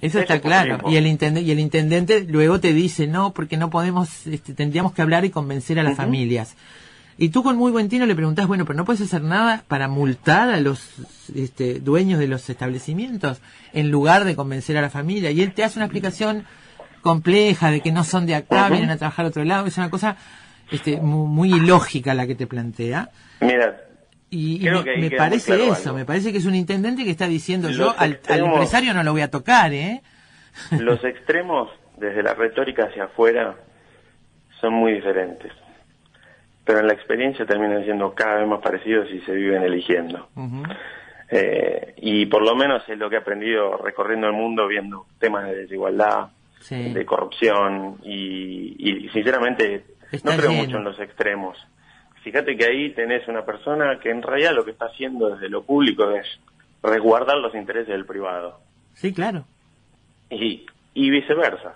Eso está es claro. Y el, intendente, y el intendente luego te dice, no, porque no podemos, este, tendríamos que hablar y convencer a las familias. Y tú con muy buen tino le preguntás, bueno, pero no puedes hacer nada para multar a los este, dueños de los establecimientos en lugar de convencer a la familia. Y él te hace una explicación compleja de que no son de acá, vienen a trabajar a otro lado. Es una cosa este, mu- muy, ilógica la que te plantea. Mira, Y, Creo me, que parece claro eso, algo. me parece que es un intendente que está diciendo Los yo al, empresario no lo voy a tocar, ¿eh? los extremos desde la retórica hacia afuera son muy diferentes. Pero en la experiencia terminan siendo cada vez más parecidos y se viven eligiendo. Eh, y por lo menos es lo que he aprendido recorriendo el mundo viendo temas de desigualdad, Sí. de corrupción y, y sinceramente Está no creo lleno. mucho en los extremos. Fíjate que ahí tenés una persona que en realidad lo que está haciendo desde lo público es resguardar los intereses del privado Sí, claro. y, y viceversa.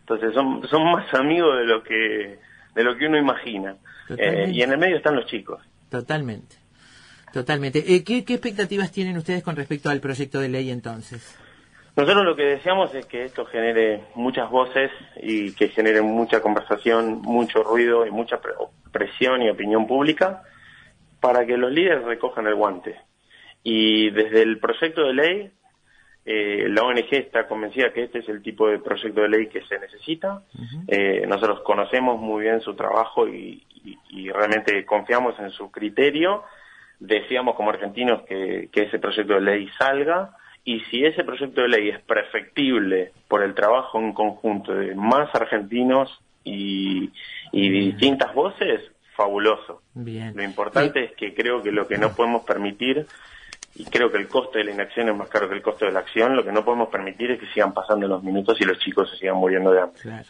Entonces son, son más amigos de lo que de lo que uno imagina. Eh, y en el medio están los chicos. Totalmente. Totalmente. Eh, ¿qué, ¿Qué expectativas tienen ustedes con respecto al proyecto de ley entonces? Nosotros lo que deseamos es que esto genere muchas voces y que genere mucha conversación, mucho ruido y mucha pre- presión y opinión pública para que los líderes recojan el guante. Y desde el proyecto de ley, eh, la ONG está convencida que este es el tipo de proyecto de ley que se necesita. Eh, nosotros conocemos muy bien su trabajo y, y- y realmente confiamos en su criterio. Deseamos como argentinos que, que ese proyecto de ley salga y si ese proyecto de ley es perfectible por el trabajo en conjunto de más argentinos y, y distintas voces, fabuloso. Bien. Lo importante es que creo que lo que no podemos permitir, y creo que el costo de la inacción es más caro que el costo de la acción, lo que no podemos permitir es que sigan pasando los minutos y los chicos se sigan muriendo de hambre. Claro.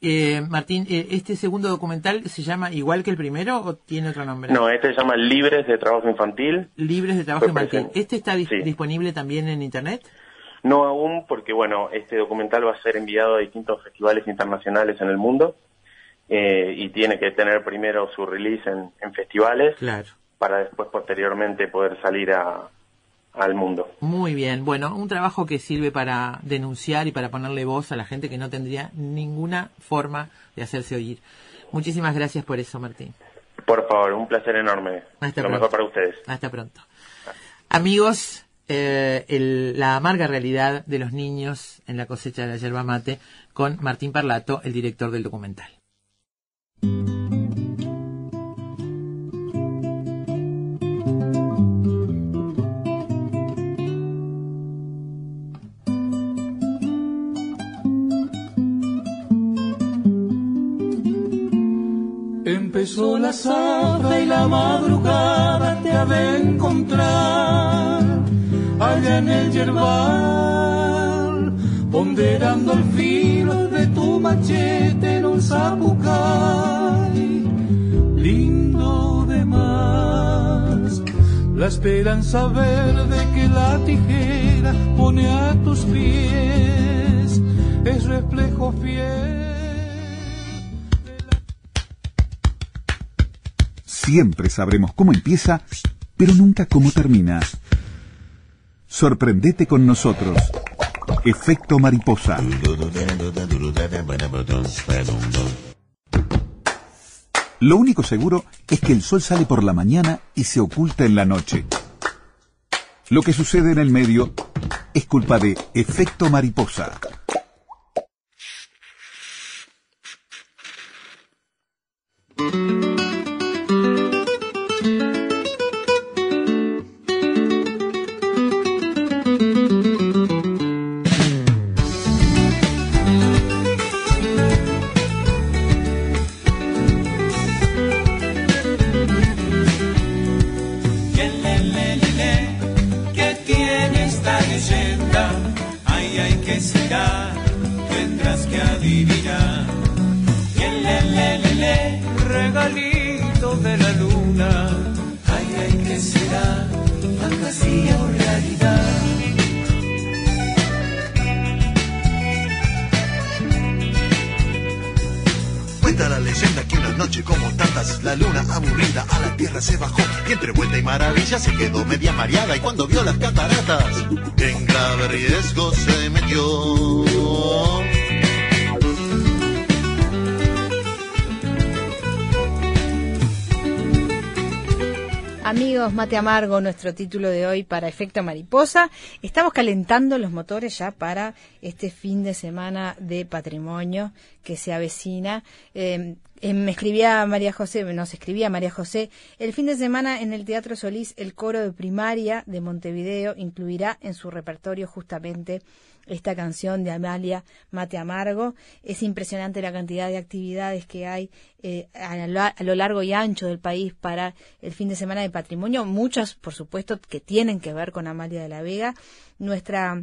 Eh, Martín, eh, ¿este segundo documental se llama igual que el primero o tiene otro nombre? No, este se llama Libres de Trabajo Infantil. Libres de trabajo infantil. presente. ¿Este está dis- Sí. disponible también en internet? No aún, porque bueno, este documental va a ser enviado a distintos festivales internacionales en el mundo eh, y tiene que tener primero su release en, en festivales Claro. para después posteriormente poder salir a, al mundo. Muy bien. Bueno, un trabajo que sirve para denunciar y para ponerle voz a la gente que no tendría ninguna forma de hacerse oír. Muchísimas gracias por eso, Martín. Por favor, un placer enorme. Hasta Lo pronto. mejor para ustedes. Hasta pronto. Amigos, eh, el- la amarga realidad de los niños en la cosecha de la yerba mate con Martín Parlato, el director del documental. Empezó la y la madrugada te ha de encontrar allá en el yerbal, ponderando el filo de tu machete en un zapucay, lindo de más. La esperanza verde que la tijera pone a tus pies es reflejo fiel. Siempre sabremos cómo empieza, pero nunca cómo termina. Sorprendete con nosotros. Efecto mariposa. Lo único seguro es que el sol sale por la mañana y se oculta en la noche. Lo que sucede en el medio es culpa de efecto mariposa. Noche como tantas, la luna aburrida a la tierra se bajó y entre vuelta y maravilla se quedó media mareada y cuando vio las cataratas en grave riesgo se metió. Amigos, mate amargo, nuestro título de hoy para Efecto Mariposa. Estamos calentando los motores ya para este fin de semana de patrimonio que se avecina. Eh, eh, me escribía María José, nos escribía María José, el fin de semana en el Teatro Solís el coro de primaria de Montevideo incluirá en su repertorio justamente esta canción de Amalia Mate Amargo. Es impresionante la cantidad de actividades que hay eh, a, lo, a, lo, largo y ancho del país para el fin de semana de patrimonio, muchas, por supuesto, que tienen que ver con Amalia de la Vega. Nuestra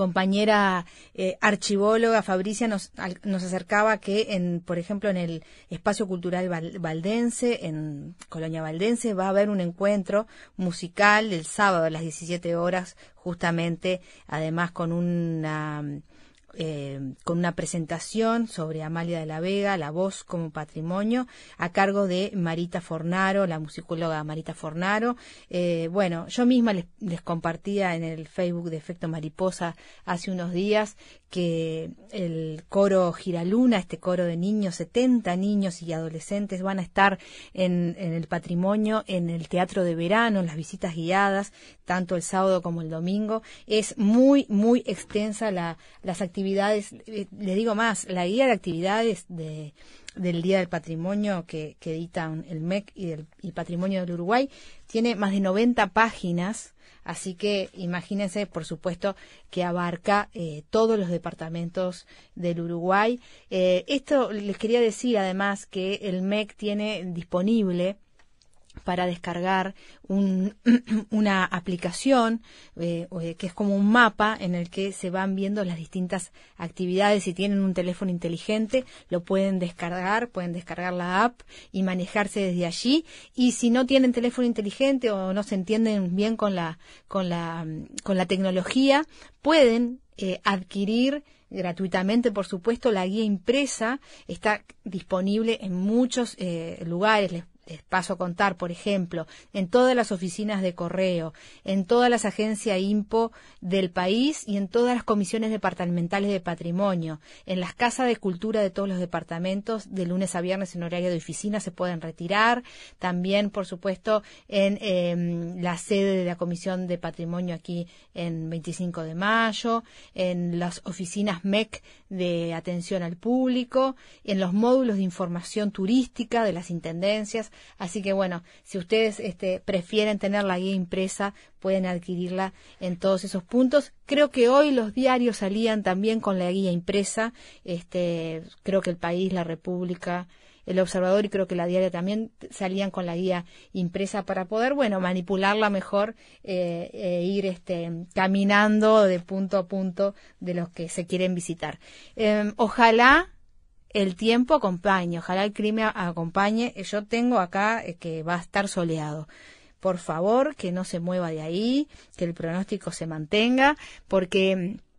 compañera eh, archivóloga Fabricia nos, al, nos acercaba que en por ejemplo en el espacio cultural val, valdense en Colonia Valdense va a haber un encuentro musical el sábado a las 17 horas justamente además con una eh, con una presentación sobre Amalia de la Vega, la voz como patrimonio, a cargo de Marita Fornaro, la musicóloga Marita Fornaro. Eh, bueno, yo misma les, compartía en el Facebook de Efecto Mariposa hace unos días que el coro Giraluna, este coro de niños, 70 niños y adolescentes van a estar en, en el patrimonio, en el teatro de verano, en las visitas guiadas, tanto el sábado como el domingo. Es muy, muy extensa la, las actividades, eh, le digo más, la guía de actividades de, del Día del Patrimonio que, que editan el MEC y el y Patrimonio del Uruguay tiene más de 90 páginas Así que imagínense, por supuesto, que abarca eh, todos los departamentos del Uruguay. Eh, esto les quería decir además que el MEC tiene disponible para descargar un, una aplicación eh, que es como un mapa en el que se van viendo las distintas actividades. Si tienen un teléfono inteligente, lo pueden descargar, pueden descargar la app y manejarse desde allí. Y si no tienen teléfono inteligente o no se entienden bien con la, con la, con la tecnología, pueden eh, adquirir gratuitamente, por supuesto, la guía impresa está disponible en muchos eh, lugares. Les les paso a contar, por ejemplo, en todas las oficinas de correo, en todas las agencias IMPO del país y en todas las comisiones departamentales de patrimonio, en las casas de cultura de todos los departamentos, de lunes a viernes en horario de oficina se pueden retirar, también, por supuesto, en eh, la sede de la Comisión de Patrimonio aquí en 25 de mayo, en las oficinas MEC de atención al público, en los módulos de información turística de las intendencias, Así que bueno, si ustedes este, prefieren tener la guía impresa, pueden adquirirla en todos esos puntos. Creo que hoy los diarios salían también con la guía impresa. Este, creo que el país, la República, el observador y creo que la diaria también salían con la guía impresa para poder, bueno, manipularla mejor eh, e ir este, caminando de punto a punto de los que se quieren visitar. Eh, ojalá el tiempo acompañe, ojalá el clima acompañe. Yo tengo acá eh, que va a estar soleado. Por favor, que no se mueva de ahí, que el pronóstico se mantenga, porque mm,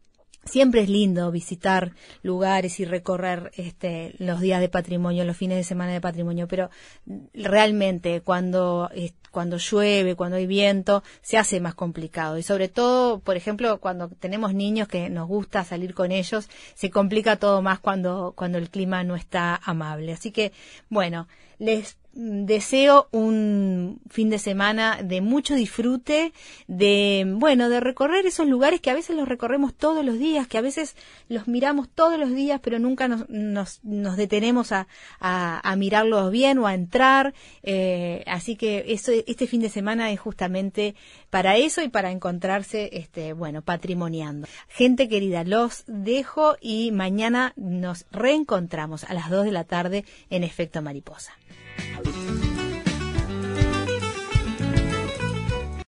Siempre es lindo visitar lugares y recorrer este, los días de patrimonio, los fines de semana de patrimonio, pero realmente cuando, cuando llueve, cuando hay viento, se hace más complicado. Y sobre todo, por ejemplo, cuando tenemos niños que nos gusta salir con ellos, se complica todo más cuando, cuando el clima no está amable. Así que, bueno, les deseo un fin de semana de mucho disfrute, de, bueno, de recorrer esos lugares que a veces los recorremos todos los días, que a veces los miramos todos los días, pero nunca nos, nos, nos detenemos a, a, a, mirarlos bien o a entrar. Eh, así que eso, este fin de semana es justamente para eso y para encontrarse, este, bueno, patrimoniando. Gente querida, los dejo y mañana nos reencontramos a las 2 de la tarde en Efecto Mariposa. Thank you.